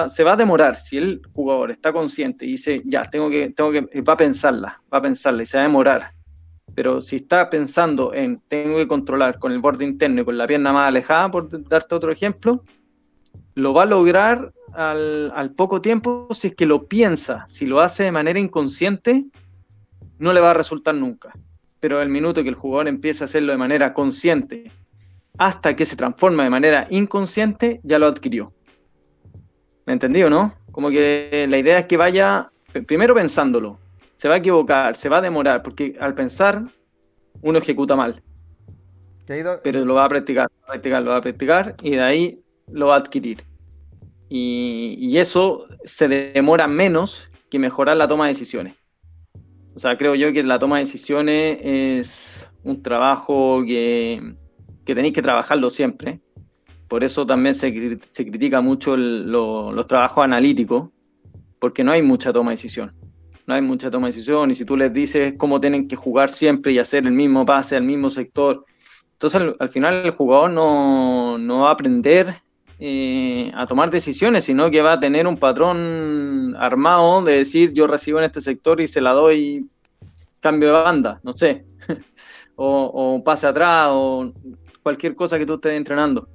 [SPEAKER 1] se va a demorar, si el jugador está consciente y dice, ya, tengo que, tengo que, va a pensarla, va a pensarla y se va a demorar. Pero si está pensando en tengo que controlar con el borde interno y con la pierna más alejada, por darte otro ejemplo, lo va a lograr al, poco tiempo si es que lo piensa. Si lo hace de manera inconsciente, no le va a resultar nunca. Pero el minuto que el jugador empieza a hacerlo de manera consciente, hasta que se transforma de manera inconsciente, ya lo adquirió. ¿Me entendido, no? Como que la idea es que vaya primero pensándolo. Se va a equivocar, se va a demorar, porque al pensar uno ejecuta mal. Pero lo va a practicar, lo va a practicar, lo va a practicar y de ahí lo va a adquirir. Y, eso se demora menos que mejorar la toma de decisiones. O sea, creo yo que la toma de decisiones es un trabajo que, que tenéis que trabajarlo siempre. Por eso también se, critica mucho los trabajos analíticos, porque no hay mucha toma de decisión. No hay mucha toma de decisión y si tú les dices cómo tienen que jugar siempre y hacer el mismo pase al mismo sector, entonces al, final el jugador no, no va a aprender eh, a tomar decisiones, sino que va a tener un patrón armado de decir yo recibo en este sector y se la doy cambio de banda, no sé, o, o pase atrás o cualquier cosa que tú estés entrenando.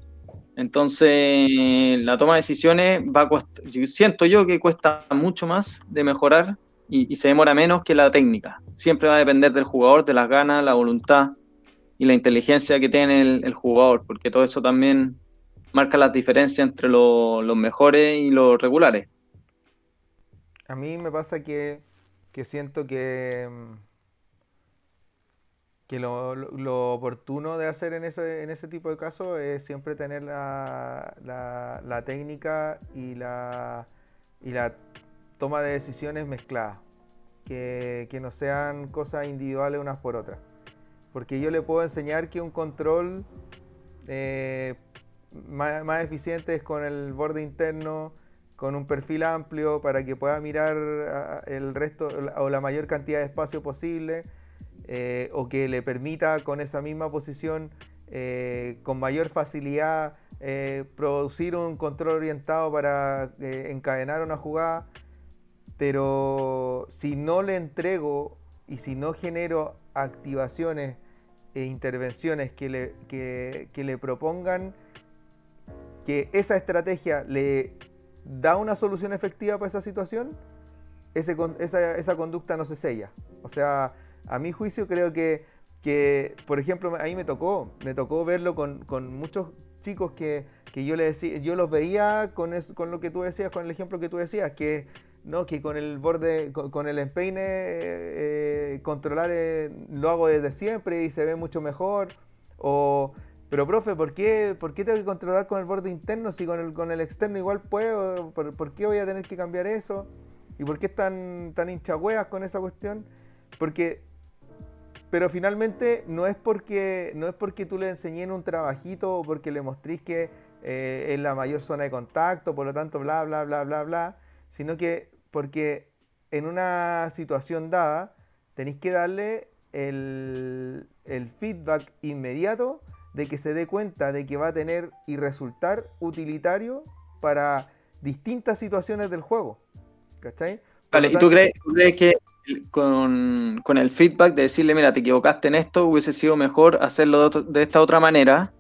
[SPEAKER 1] Entonces, la toma de decisiones va a siento yo que cuesta mucho más de mejorar y, se demora menos que la técnica. Siempre va a depender del jugador, de las ganas, la voluntad y la inteligencia que tiene el, jugador, porque todo eso también marca la diferencia entre los mejores y los regulares.
[SPEAKER 2] A mí me pasa que, que siento que que lo, oportuno de hacer en ese, en ese tipo de casos es siempre tener la, la, técnica y la, y la toma de decisiones mezcladas, que, no sean cosas individuales unas por otras. Porque yo le puedo enseñar que un control eh, más, más, eficiente es con el borde interno, con un perfil amplio para que pueda mirar el resto o la mayor cantidad de espacio posible eh, o que le permita con esa misma posición eh, con mayor facilidad eh, producir un control orientado para encadenar una jugada, pero si no le entrego y si no genero activaciones e intervenciones que le, que, le propongan que esa estrategia le da una solución efectiva para esa situación, esa, esa conducta no se sella. O sea, a mi juicio creo que, que, por ejemplo, a mí me tocó, me tocó verlo con, muchos chicos que, yo le decía, yo los veía con, con lo que tú decías, con el ejemplo que tú decías, que no, que con el borde, con, el empeine eh, controlar eh, lo hago desde siempre y se ve mucho mejor. O, pero profe, ¿por qué, ¿por qué tengo que controlar con el borde interno si con el, con el externo igual puedo? ¿Por, qué voy a tener que cambiar eso? ¿Y por qué están tan hinchahueas con esa cuestión? Porque pero finalmente no es porque no es porque tú le enseñé en un trabajito o porque le mostrís que eh, es la mayor zona de contacto, por lo tanto, bla, bla, bla, bla, bla, sino que porque en una situación dada tenéis que darle el, el feedback inmediato de que se dé cuenta de que va a tener y resultar utilitario para distintas situaciones del juego. ¿Cachai?
[SPEAKER 1] Vale, ¿y tú crees, tú crees que con, el feedback de decirle, mira, te equivocaste en esto, hubiese sido mejor hacerlo de, esta otra manera,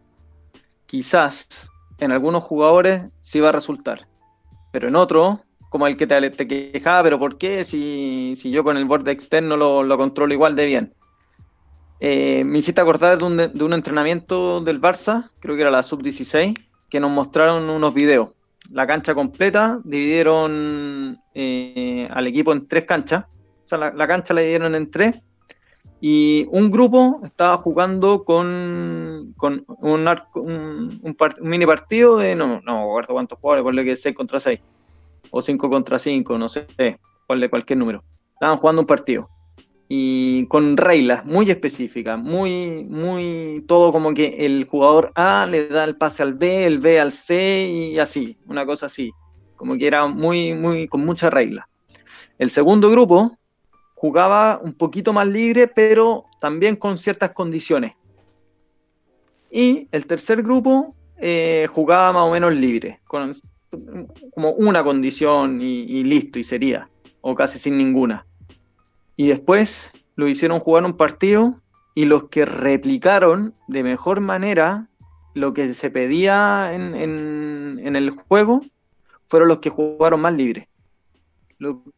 [SPEAKER 1] quizás en algunos jugadores sí va a resultar, pero en otros, como el que te, te quejaba, pero ¿por qué si, yo con el borde externo lo, controlo igual de bien? Eh, me hiciste acordar de un, de un entrenamiento del Barça, creo que era la sub-16, que nos mostraron unos videos. La cancha completa, dividieron eh, al equipo en tres canchas la, cancha la dieron en tres. Y un grupo estaba jugando con, con un, un, mini partido de, no, no recuerdo cuántos jugadores, ponle que 6 contra 6, o 5 contra 5, no sé, ponle cualquier número. Estaban jugando un partido. Y con reglas muy específicas, muy, muy, todo como que el jugador A le da el pase al B, el B al C y así, una cosa así. Como que era muy, muy, con muchas reglas. El segundo grupo jugaba un poquito más libre, pero también con ciertas condiciones. Y el tercer grupo eh, jugaba más o menos libre, con como una condición y, listo, y sería, o casi sin ninguna. Y después lo hicieron jugar un partido y los que replicaron de mejor manera lo que se pedía en, en el juego fueron los que jugaron más libre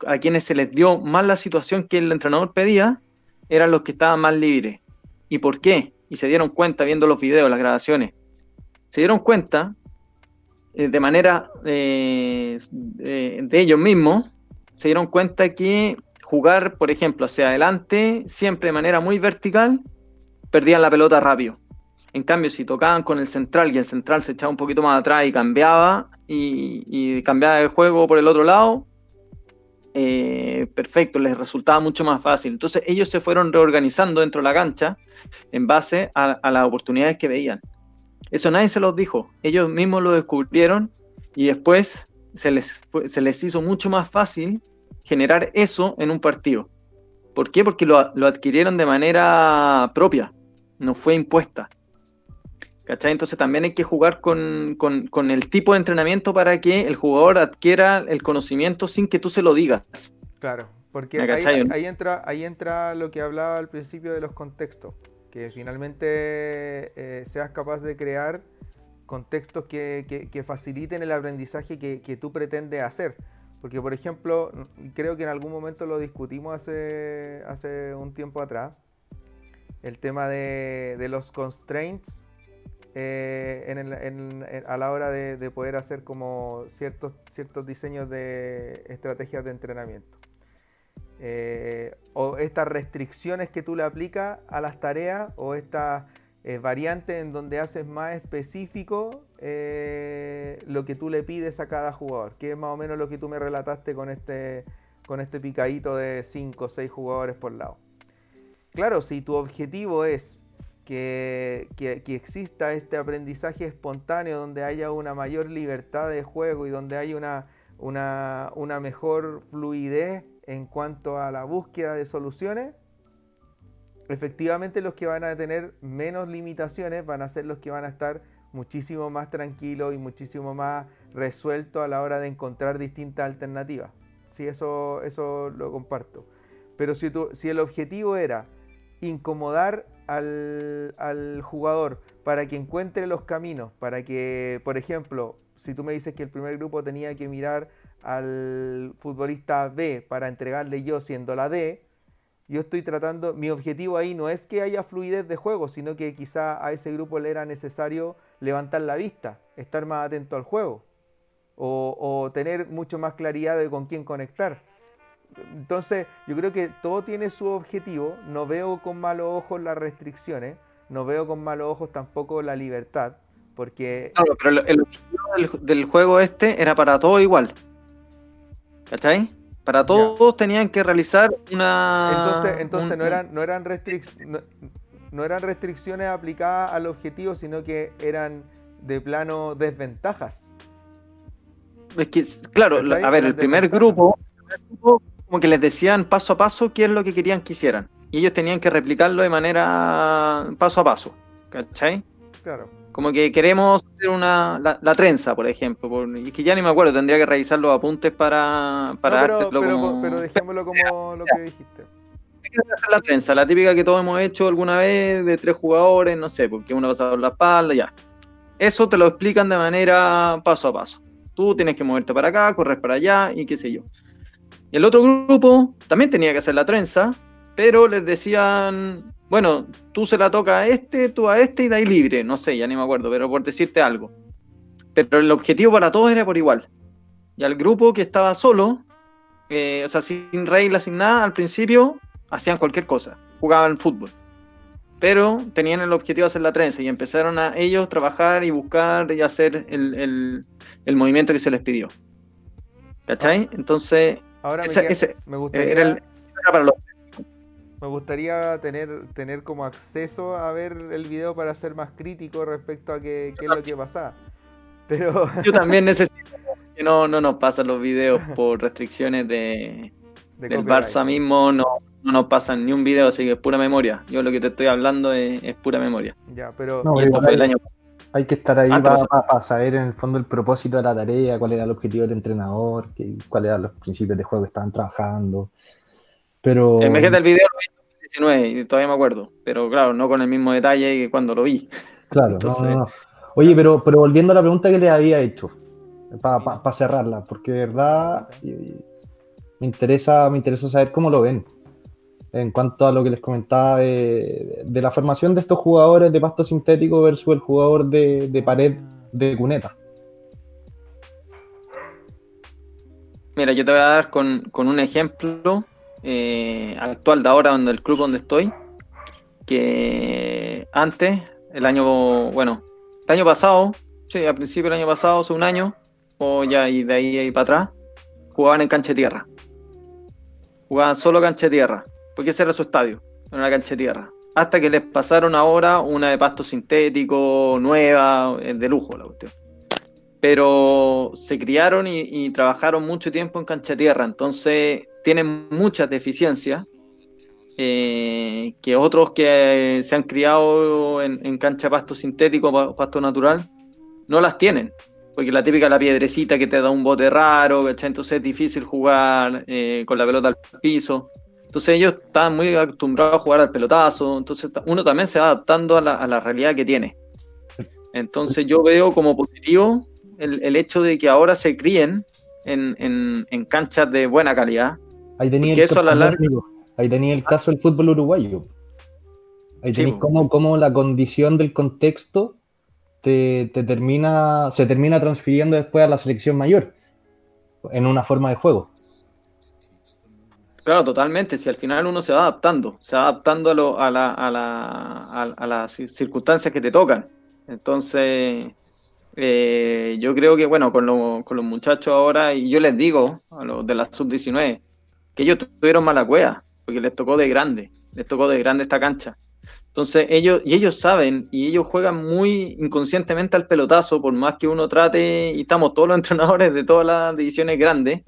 [SPEAKER 1] a quienes se les dio más la situación que el entrenador pedía, eran los que estaban más libres. ¿Y por qué? Y se dieron cuenta viendo los videos, las grabaciones. Se dieron cuenta eh, de manera eh, de ellos mismos, se dieron cuenta que jugar, por ejemplo, hacia adelante, siempre de manera muy vertical, perdían la pelota rápido. En cambio, si tocaban con el central y el central se echaba un poquito más atrás y cambiaba y cambiaba el juego por el otro lado, eh, perfecto, les resultaba mucho más fácil. Entonces ellos se fueron reorganizando dentro de la cancha en base a, las oportunidades que veían. Eso nadie se los dijo. Ellos mismos lo descubrieron y después se les, se les hizo mucho más fácil generar eso en un partido. ¿Por qué? Porque lo, adquirieron de manera propia, no fue impuesta. ¿Cachai? Entonces también hay que jugar con, el tipo de entrenamiento para que el jugador adquiera el conocimiento sin que tú se lo digas.
[SPEAKER 2] Claro, porque ahí, entra, ahí entra lo que hablaba al principio de los contextos, que finalmente eh, seas capaz de crear contextos que, faciliten el aprendizaje que, tú pretendes hacer. Porque, por ejemplo, creo que en algún momento lo discutimos hace, hace un tiempo atrás, el tema de, los constraints eh, a la hora de, poder hacer como ciertos, ciertos diseños de estrategias de entrenamiento. Eh, o estas restricciones que tú le aplicas a las tareas o estas eh, variante en donde haces más específico eh, lo que tú le pides a cada jugador, que es más o menos lo que tú me relataste con este, con este picadito de 5 o 6 jugadores por lado. Claro, si tu objetivo es que, exista este aprendizaje espontáneo donde haya una mayor libertad de juego y donde haya una, una, mejor fluidez en cuanto a la búsqueda de soluciones, efectivamente los que van a tener menos limitaciones van a ser los que van a estar muchísimo más tranquilos y muchísimo más resueltos a la hora de encontrar distintas alternativas. Sí, eso, eso lo comparto. Pero si, si el objetivo era incomodar al, al, jugador para que encuentre los caminos, para que, por ejemplo, si tú me dices que el primer grupo tenía que mirar al futbolista B para entregarle yo siendo la D, yo estoy tratando, mi objetivo ahí no es que haya fluidez de juego, sino que quizá a ese grupo le era necesario levantar la vista, estar más atento al juego o, tener mucho más claridad de con quién conectar. Entonces, yo creo que todo tiene su objetivo, no veo con malos ojos las restricciones, no veo con malos ojos tampoco la libertad, porque...
[SPEAKER 1] Claro, pero el objetivo del, del juego este era para todo igual. ¿Cachai? Para todos tenían que realizar una.
[SPEAKER 2] Entonces, entonces no eran, no eran no, eran restricciones aplicadas al objetivo, sino que eran de plano desventajas.
[SPEAKER 1] Es que, claro, a ver, el primer grupo, como que les decían paso a paso qué es lo que querían que hicieran. Y ellos tenían que replicarlo de manera paso a paso. ¿Cachai? Claro. Como que queremos hacer una, la, trenza, por ejemplo. y es que ya ni me acuerdo, tendría que revisar los apuntes para, para
[SPEAKER 2] pero, como... pero, dejémoslo como lo que dijiste.
[SPEAKER 1] La trenza, la típica que todos hemos hecho alguna vez de tres jugadores, no sé, porque uno va a la espalda, ya. Eso te lo explican de manera paso a paso. Tú tienes que moverte para acá, correr para allá y qué sé yo. Y el otro grupo también tenía que hacer la trenza, pero les decían, bueno, tú se la toca a este, tú a este y de ahí libre, no sé, ya ni me acuerdo, pero por decirte algo. Pero el objetivo para todos era por igual. Y al grupo que estaba solo, eh, o sea, sin reglas, sin nada, al principio hacían cualquier cosa, jugaban fútbol. Pero tenían el objetivo de hacer la trenza y empezaron a ellos trabajar y buscar y hacer el, movimiento que se les pidió. ¿Cachai? Entonces,
[SPEAKER 2] Ahora ese, me, gustaría... era, el, era para los me gustaría tener, tener como acceso a ver el video para ser más crítico respecto a qué, es lo que pasa. Pero...
[SPEAKER 1] Yo también necesito que no, no nos pasen los videos por restricciones de, del Barça mismo, no, no nos pasan ni un video, así que es pura memoria. Yo lo que te estoy hablando es, pura memoria.
[SPEAKER 2] Ya, pero...
[SPEAKER 3] hay, que estar ahí para, saber en el fondo el propósito de la tarea, cuál era el objetivo del entrenador, cuáles eran los principios de juego que estaban trabajando. Pero...
[SPEAKER 1] El MG del video lo vi en 2019 y todavía me acuerdo, pero claro, no con el mismo detalle que cuando lo vi.
[SPEAKER 3] Claro, no, Oye, pero, pero volviendo a la pregunta que le había hecho, para cerrarla, porque de verdad me interesa, me interesa saber cómo lo ven. En cuanto a lo que les comentaba de, la formación de estos jugadores de pasto sintético versus el jugador de, de pared de cuneta.
[SPEAKER 1] Mira, yo te voy a dar con, con un ejemplo eh, actual de ahora, donde el club donde estoy, que antes, el año, bueno, el año pasado, sí, al principio del año pasado, hace un año, o ya y de ahí, para atrás, jugaban en cancha de tierra. Jugaban solo cancha de tierra, porque ese era su estadio, en una cancha de tierra. hasta que les pasaron ahora una de pasto sintético, nueva, de lujo la cuestión. Pero se criaron y, trabajaron mucho tiempo en cancha tierra, entonces tienen muchas deficiencias eh, que otros que se han criado en, cancha pasto sintético, pasto natural, no las tienen. Porque la típica la piedrecita que te da un bote raro, entonces es difícil jugar eh, con la pelota al piso. Entonces ellos están muy acostumbrados a jugar al pelotazo, entonces uno también se va adaptando a la, realidad que tiene. Entonces yo veo como positivo el, hecho de que ahora se críen en, canchas de buena calidad.
[SPEAKER 3] Ahí tenía, el eso caso, a la Ahí tenía el caso del fútbol uruguayo. Ahí tenéis como, la condición del contexto te, termina, se termina transfiriendo después a la selección mayor en una forma de juego.
[SPEAKER 1] Claro, totalmente. Si al final uno se va adaptando, se va adaptando a, a, las circunstancias que te tocan. Entonces, eh, yo creo que, bueno, con, los muchachos ahora, y yo les digo a los de la sub-19, que ellos tuvieron mala cueva, porque les tocó de grande, les tocó de grande esta cancha. Entonces ellos, y ellos saben, y ellos juegan muy inconscientemente al pelotazo, por más que uno trate, y estamos todos los entrenadores de todas las divisiones grandes,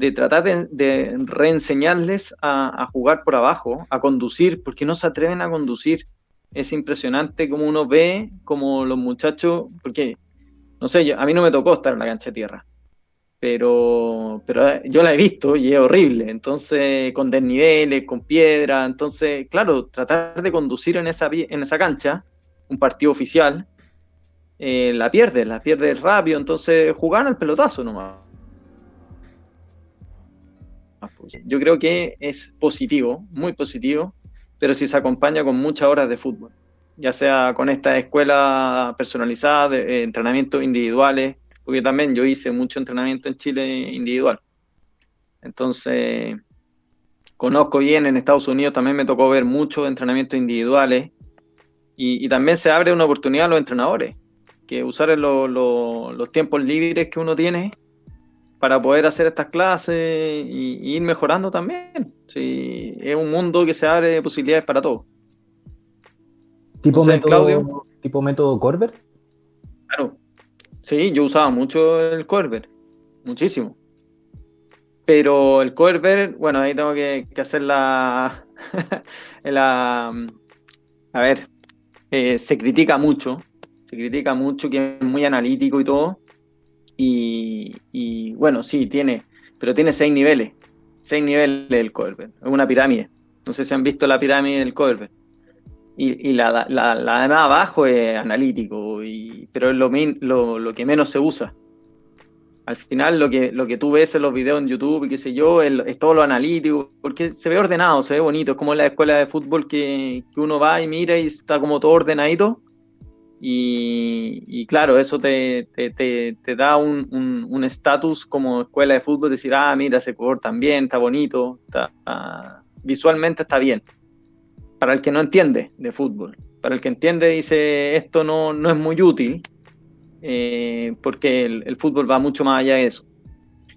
[SPEAKER 1] de tratar de, reenseñarles a, jugar por abajo, a conducir, porque no se atreven a conducir. Es impresionante como uno ve, como los muchachos, porque, no sé, a mí no me tocó estar en la cancha de tierra, pero, pero yo la he visto y es horrible, entonces con desniveles, con piedra, entonces, claro, tratar de conducir en esa, en esa cancha, un partido oficial, eh, la pierde, la pierde rápido, entonces jugar al pelotazo nomás. Yo creo que es positivo, muy positivo, pero si se acompaña con muchas horas de fútbol, ya sea con esta escuela personalizada, de, eh, entrenamientos individuales, porque también yo hice mucho entrenamiento en Chile individual. Entonces, conozco bien, en Estados Unidos también me tocó ver muchos entrenamientos individuales y, también se abre una oportunidad a los entrenadores, que usar los tiempos libres que uno tiene para poder hacer estas clases y, ir mejorando también. Sí, es un mundo que se abre de posibilidades para todos.
[SPEAKER 3] ¿Tipo, método, ¿Tipo método Corber?
[SPEAKER 1] Claro. Sí, yo usaba mucho el Corber. Muchísimo. Pero el Corber, bueno, ahí tengo que, hacer la, la... A ver, eh, se critica mucho. Se critica mucho que es muy analítico y todo y, bueno, sí, tiene, pero tiene seis niveles. Seis niveles el Colbert. Es una pirámide. No sé si han visto la pirámide del Colbert. Y, la, la, la, de más abajo es analítico, y, pero es lo, lo, lo, que menos se usa. Al final lo que, lo que tú ves en los videos en YouTube y qué sé yo, es, todo lo analítico, porque se ve ordenado, se ve bonito. Es como la escuela de fútbol que, que uno va y mira y está como todo ordenadito. Y, claro, eso te, da un estatus como escuela de fútbol, decir, ah, mira, ese color también, está bonito, está, visualmente está bien. Para el que no entiende de fútbol, para el que entiende dice, esto no, no es muy útil, eh, porque el, fútbol va mucho más allá de eso.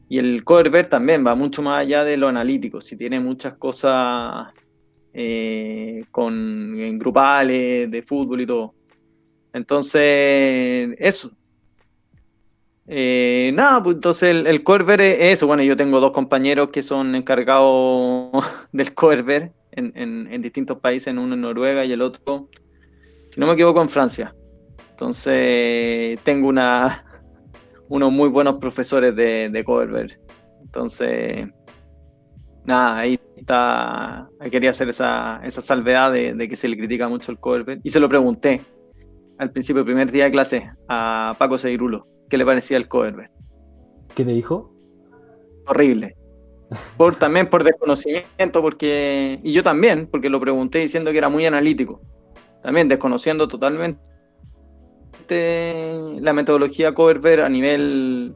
[SPEAKER 1] Y el cover también va mucho más allá de lo analítico, si tiene muchas cosas eh, con grupales de fútbol y todo. Entonces, eso. Eh, nada, pues entonces el, el es eso. Bueno, yo tengo dos compañeros que son encargados del Corver en, en, distintos países, uno en Noruega y el otro, si no me equivoco, en Francia. Entonces, tengo una, unos muy buenos profesores de, de Entonces, nada, ahí está. Quería hacer esa, esa salvedad de, de, que se le critica mucho el Corver. Y se lo pregunté al principio, primer día de clase, a Paco Seirulo, qué le parecía el cover.
[SPEAKER 3] ¿Qué te dijo?
[SPEAKER 1] Horrible. Por, también por desconocimiento, porque. Y yo también, porque lo pregunté diciendo que era muy analítico. También desconociendo totalmente la metodología Coverver a nivel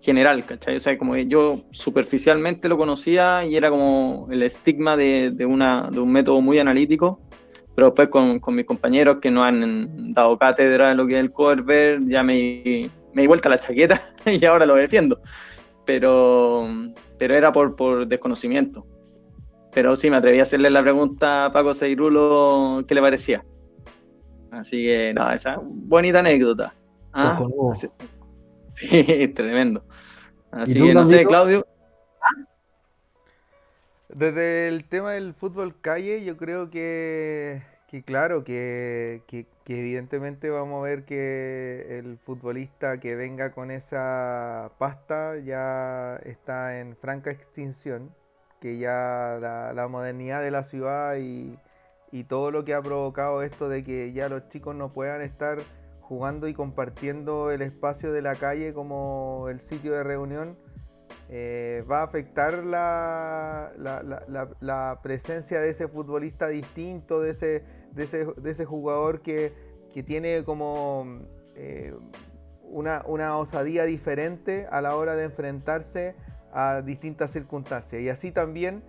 [SPEAKER 1] general, ¿cachai? O sea, como yo superficialmente lo conocía y era como el estigma de, de, una, de un método muy analítico pero después con, con, mis compañeros que nos han dado cátedra en lo que es el cover, ya me, me di vuelta la chaqueta y ahora lo defiendo. Pero, pero era por, por desconocimiento. pero sí me atreví a hacerle la pregunta a Paco Seirulo qué le parecía. Así que, no, esa bonita anécdota. ¿Ah? Sí, tremendo. Así que no sé, Claudio.
[SPEAKER 2] Desde el tema del fútbol calle, yo creo que, claro, que, evidentemente vamos a ver que el futbolista que venga con esa pasta ya está en franca extinción, que ya la, modernidad de la ciudad y, y todo lo que ha provocado esto de que ya los chicos no puedan estar jugando y compartiendo el espacio de la calle como el sitio de reunión, eh, va a afectar la, la, presencia de ese futbolista distinto, de ese, de ese, de ese jugador que, que, tiene como eh, una, una, osadía diferente a la hora de enfrentarse a distintas circunstancias. Y así también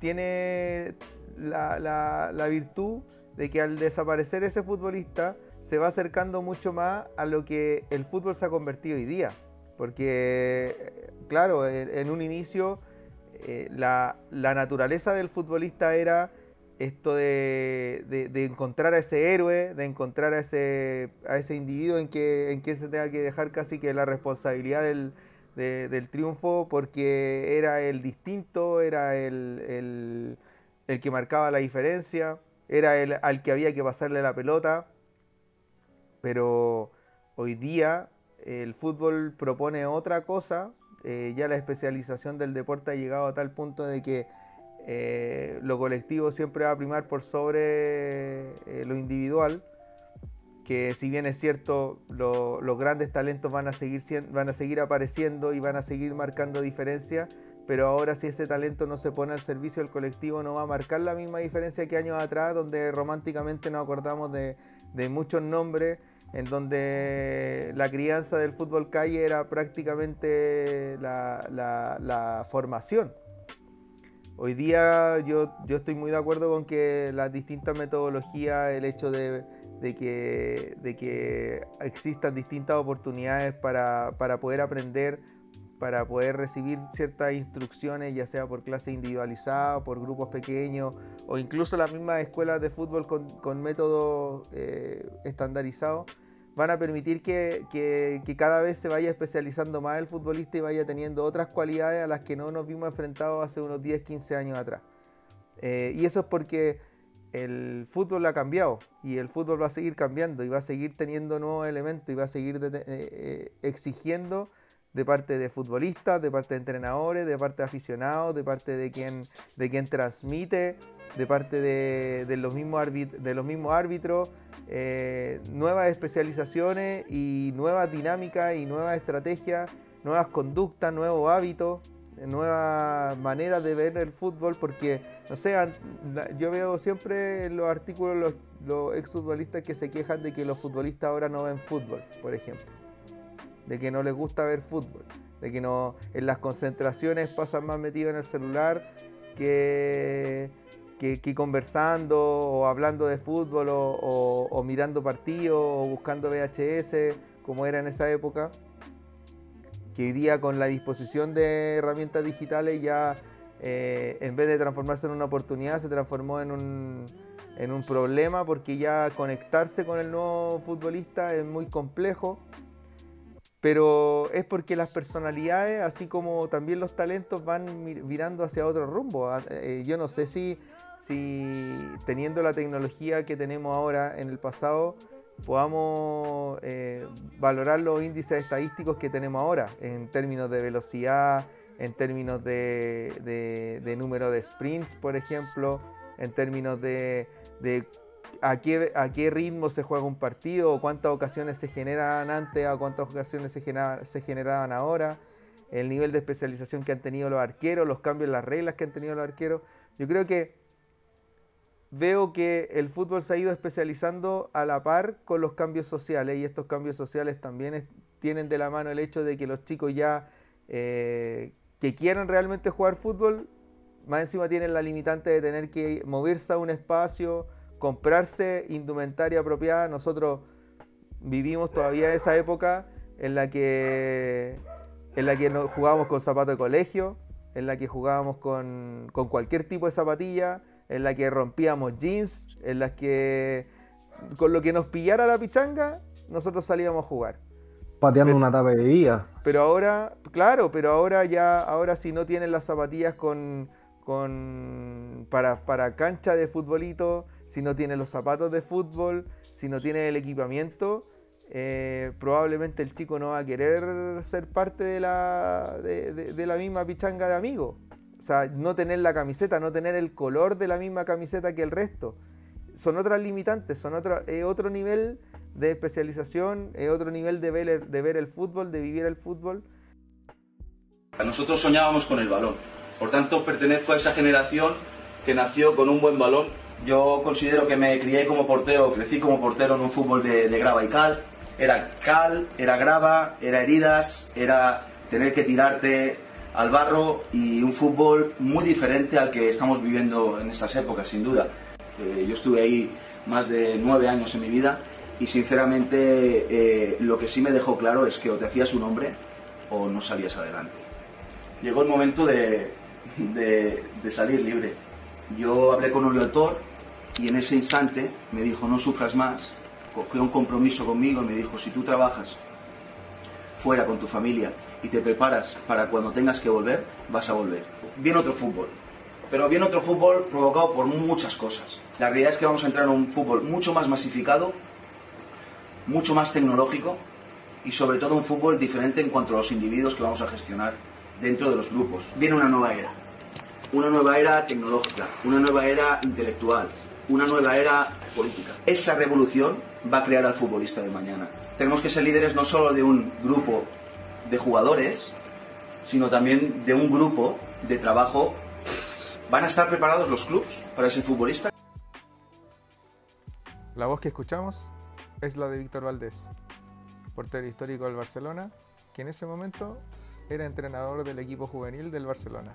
[SPEAKER 2] tiene la virtud de que al desaparecer ese futbolista, se va acercando mucho más a lo que el fútbol se ha convertido hoy día. Porque, claro, en, un inicio eh, la, naturaleza del futbolista era esto de, encontrar a ese héroe, de encontrar a ese, individuo en que, en que se tenga que dejar casi que la responsabilidad del, triunfo porque era el distinto, era el, el, que marcaba la diferencia, era el al que había que pasarle la pelota. Pero hoy día el fútbol propone otra cosa, eh, ya la especialización del deporte ha llegado a tal punto de que eh, lo colectivo siempre va a primar por sobre eh, lo individual, que si bien es cierto, los grandes talentos van a, seguir, van a seguir apareciendo y van a seguir marcando diferencia, pero ahora si ese talento no se pone al servicio del colectivo no va a marcar la misma diferencia que años atrás, donde románticamente nos acordamos de, de muchos nombres en donde la crianza del fútbol calle era prácticamente la, formación. Hoy día yo, yo, estoy muy de acuerdo con que las distintas metodologías, el hecho de, que, de que, existan distintas oportunidades para, para, poder aprender, para poder recibir ciertas instrucciones, ya sea por clase individualizada, por grupos pequeños, o incluso las mismas escuelas de fútbol con, métodos eh, estandarizados, van a permitir que, cada vez se vaya especializando más el futbolista y vaya teniendo otras cualidades a las que no nos vimos enfrentados hace unos 10, 15 años atrás. Eh, y eso es porque el fútbol ha cambiado y el fútbol va a seguir cambiando y va a seguir teniendo nuevos elementos y va a seguir eh, exigiendo de parte de futbolistas, de parte de entrenadores, de parte de aficionados, de parte de quien, de quien transmite de parte de, los, mismos de los mismos árbitros, eh, nuevas especializaciones y nuevas dinámicas y nuevas estrategias, nuevas conductas, nuevos hábitos, nuevas maneras de ver el fútbol, porque, no sé, yo veo siempre en los artículos los, los exfutbolistas que se quejan de que los futbolistas ahora no ven fútbol, por ejemplo, de que no les gusta ver fútbol, de que no en las concentraciones pasan más metidos en el celular que que, conversando o hablando de fútbol o, mirando partidos o buscando VHS, como era en esa época, que hoy día con la disposición de herramientas digitales ya eh, en vez de transformarse en una oportunidad se transformó en un, en un problema porque ya conectarse con el nuevo futbolista es muy complejo pero es porque las personalidades, así como también los talentos, van mirando hacia otro rumbo. Ah, eh, yo no sé si si teniendo la tecnología que tenemos ahora en el pasado, podamos eh, valorar los índices estadísticos que tenemos ahora en términos de velocidad, en términos de, número de sprints, por ejemplo, en términos de, a, qué, a qué ritmo se juega un partido, cuántas ocasiones se generan antes, o cuántas ocasiones se, se generaban ahora, el nivel de especialización que han tenido los arqueros, los cambios en las reglas que han tenido los arqueros. Yo creo que veo que el fútbol se ha ido especializando a la par con los cambios sociales y estos cambios sociales también tienen de la mano el hecho de que los chicos ya eh, que quieran realmente jugar fútbol, más encima tienen la limitante de tener que moverse a un espacio, comprarse indumentaria apropiada. Nosotros vivimos todavía esa época en la que, en la que jugábamos con zapatos de colegio, en la que jugábamos con, con cualquier tipo de zapatilla, en la que rompíamos jeans, en las que con lo que nos pillara la pichanga, nosotros salíamos a jugar.
[SPEAKER 3] Pateando una tapa de día.
[SPEAKER 2] Pero ahora, claro, pero ahora ya, ahora si no tienen las zapatillas con, con para, para cancha de futbolito, si no tienen los zapatos de fútbol, si no tiene el equipamiento, eh, probablemente el chico no va a querer ser parte de la, de, la misma pichanga de amigos. O sea, no tener la camiseta, no tener el color de la misma camiseta que el resto. Son otras limitantes, son otro, otro nivel de especialización, es otro nivel de ver, de ver el fútbol, de vivir el fútbol.
[SPEAKER 7] Nosotros soñábamos con el balón, por tanto pertenezco a esa generación que nació con un buen balón. Yo considero que me crié como portero, crecí como portero en un fútbol de, grava y cal. Era cal, era grava, era heridas, era tener que tirarte al barro y un fútbol muy diferente al que estamos viviendo en estas épocas, sin duda. Eh, yo estuve ahí más de nueve años en mi vida y sinceramente eh, lo que sí me dejó claro es que o te hacías un hombre o no salías adelante. Llegó el momento de, salir libre. Yo hablé con Oriol Tor y en ese instante me dijo no sufras más, cogió un compromiso conmigo y me dijo si tú trabajas fuera con tu familia y te preparas para cuando tengas que volver, vas a volver. Viene otro fútbol, pero viene otro fútbol provocado por muchas cosas. La realidad es que vamos a entrar en un fútbol mucho más masificado, mucho más tecnológico y sobre todo un fútbol diferente en cuanto a los individuos que vamos a gestionar dentro de los grupos. Viene una nueva era, una nueva era tecnológica, una nueva era intelectual, una nueva era política. Esa revolución va a crear al futbolista de mañana. Tenemos que ser líderes no solo de un grupo de jugadores, sino también de un grupo de trabajo. ¿Van a estar preparados los clubes para ese futbolista?
[SPEAKER 2] La voz que escuchamos es la de Víctor Valdés, portero histórico del Barcelona, que en ese momento era entrenador del equipo juvenil del Barcelona.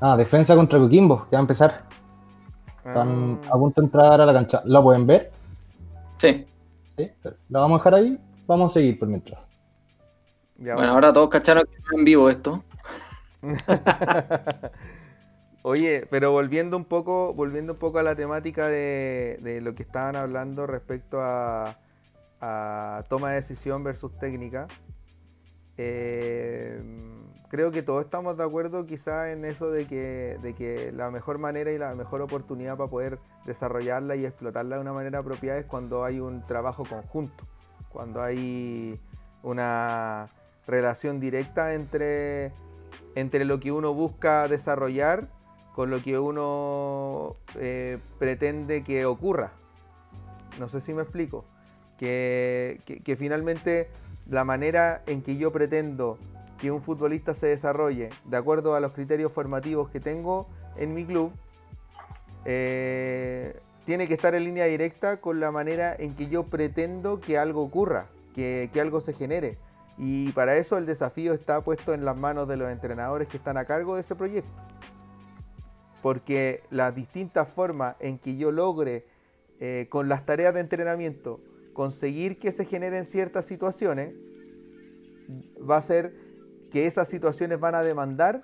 [SPEAKER 3] Ah, defensa contra Coquimbo, que va a empezar. Están ah. a punto de entrar a la cancha. ¿Lo pueden ver?
[SPEAKER 1] Sí.
[SPEAKER 3] ¿Sí? La vamos a dejar ahí. Vamos a seguir por mientras.
[SPEAKER 1] bueno, ahora todos cacharon que en vivo esto.
[SPEAKER 2] Oye, pero volviendo un poco, volviendo un poco a la temática de, lo que estaban hablando respecto a, toma de decisión versus técnica, eh, creo que todos estamos de acuerdo quizá en eso de que, de que la mejor manera y la mejor oportunidad para poder desarrollarla y explotarla de una manera apropiada es cuando hay un trabajo conjunto, cuando hay una relación directa entre, entre lo que uno busca desarrollar con lo que uno eh, pretende que ocurra. No sé si me explico. Que, finalmente la manera en que yo pretendo que un futbolista se desarrolle de acuerdo a los criterios formativos que tengo en mi club, eh, tiene que estar en línea directa con la manera en que yo pretendo que algo ocurra, que, que algo se genere. Y para eso el desafío está puesto en las manos de los entrenadores que están a cargo de ese proyecto porque las distintas formas en que yo logre eh, con las tareas de entrenamiento conseguir que se generen ciertas situaciones, va a ser que esas situaciones van a demandar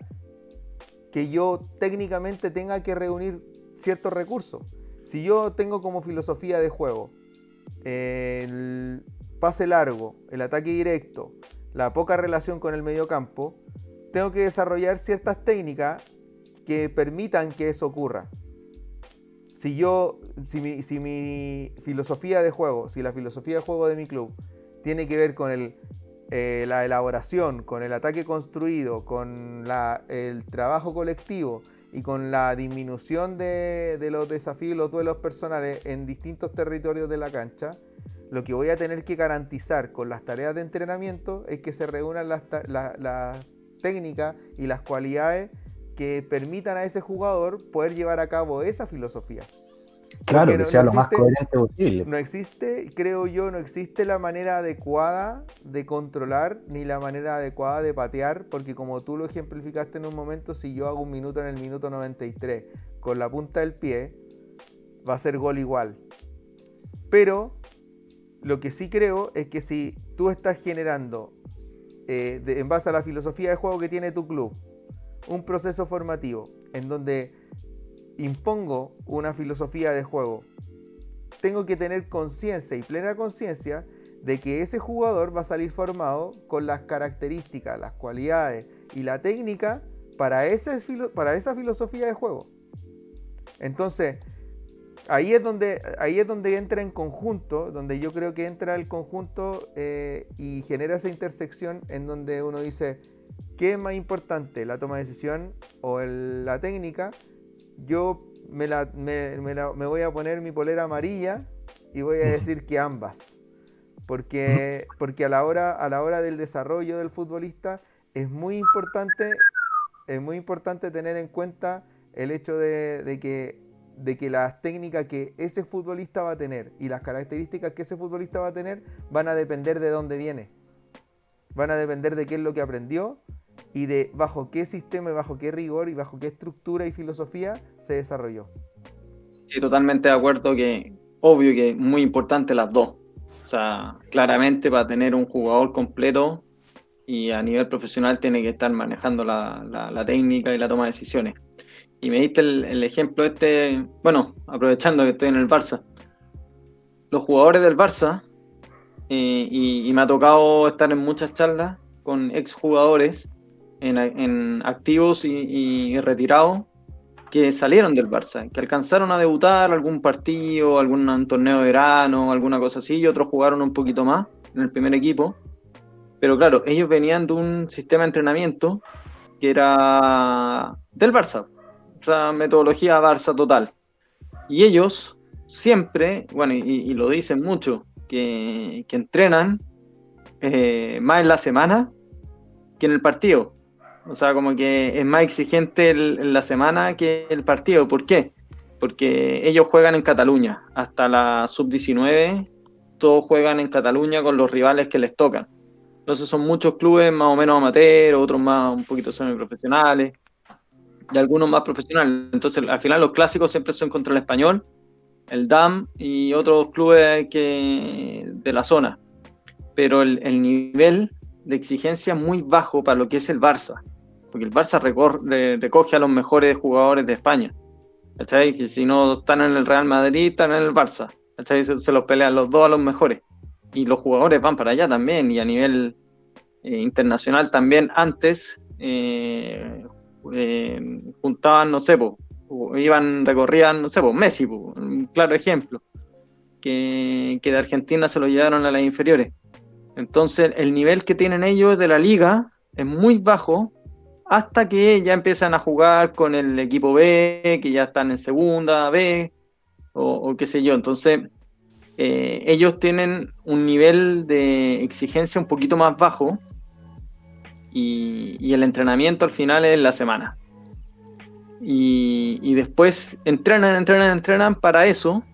[SPEAKER 2] que yo técnicamente tenga que reunir ciertos recursos. Si yo tengo como filosofía de juego el pase largo, el ataque directo, la poca relación con el mediocampo, tengo que desarrollar ciertas técnicas que permitan que eso ocurra. Si yo, si mi, filosofía de juego, si la filosofía de juego de mi club tiene que ver con el, eh, la elaboración, con el ataque construido, con el trabajo colectivo y con la disminución de, los desafíos, los duelos personales en distintos territorios de la cancha, lo que voy a tener que garantizar con las tareas de entrenamiento es que se reúnan las, las técnicas y las cualidades que permitan a ese jugador poder llevar a cabo esa filosofía.
[SPEAKER 3] Claro, que sea lo más coherente posible.
[SPEAKER 2] No existe, creo yo, no existe la manera adecuada de controlar ni la manera adecuada de patear, porque como tú lo ejemplificaste en un momento, si yo hago un minuto en el minuto 93 con la punta del pie, va a ser gol igual. Pero lo que sí creo es que si tú estás generando eh, en base a la filosofía de juego que tiene tu club, un proceso formativo en donde impongo una filosofía de juego, tengo que tener conciencia y plena conciencia de que ese jugador va a salir formado con las características, las cualidades y la técnica para, ese, para esa filosofía de juego. Entonces, ahí es donde, ahí es donde entra en conjunto, donde yo creo que entra el conjunto eh, y genera esa intersección en donde uno dice, ¿qué es más importante, la toma de decisión o la técnica? Yo me, me, voy a poner mi polera amarilla y voy a decir que ambas. Porque, porque a, la hora, a la hora del desarrollo del futbolista es muy importante, es muy importante tener en cuenta el hecho de que de que las técnicas que ese futbolista va a tener y las características que ese futbolista va a tener van a depender de dónde viene. Van a depender de qué es lo que aprendió y de bajo qué sistema y bajo qué rigor y bajo qué estructura y filosofía se desarrolló.
[SPEAKER 1] Sí, totalmente de acuerdo que obvio que es muy importante las dos. O sea, claramente para tener un jugador completo y a nivel profesional tiene que estar manejando la, técnica y la toma de decisiones y me diste el, ejemplo este, bueno, aprovechando que estoy en el Barça. Los jugadores del Barça, eh, y, me ha tocado estar en muchas charlas con exjugadores en, en activos y, retirados que salieron del Barça, que alcanzaron a debutar algún partido, algún torneo de verano, alguna cosa así, y otros jugaron un poquito más en el primer equipo. Pero claro, ellos venían de un sistema de entrenamiento que era del Barça, o sea, metodología Barça total. Y ellos siempre, bueno, y, lo dicen mucho, que, entrenan eh, más en la semana que en el partido. O sea, como que es más exigente en la semana que el partido. ¿Por qué? Porque ellos juegan en Cataluña. Hasta la sub-19, todos juegan en Cataluña con los rivales que les tocan. Entonces son muchos clubes más o menos amateur, otros más un poquito semiprofesionales y algunos más profesionales. Entonces, al final los clásicos siempre son contra el español, el DAM y otros clubes que, de la zona. Pero el, nivel de exigencia es muy bajo para lo que es el Barça. Porque el Barça recoge a los mejores jugadores de España. ¿Cachai? Que si no están en el Real Madrid, están en el Barça. ¿Cachai? Se, los pelean los dos a los mejores. Y los jugadores van para allá también. Y a nivel eh, internacional también antes eh, eh, juntaban, no sé, iban, recorrían, no sé, Messi, un claro ejemplo, que, de Argentina se lo llevaron a las inferiores. Entonces, el nivel que tienen ellos de la liga es muy bajo hasta que ya empiezan a jugar con el equipo B, que ya están en segunda B, o, qué sé yo. Entonces, eh, ellos tienen un nivel de exigencia un poquito más bajo y, el entrenamiento al final es la semana. Y, después entrenan, entrenan, entrenan para eso.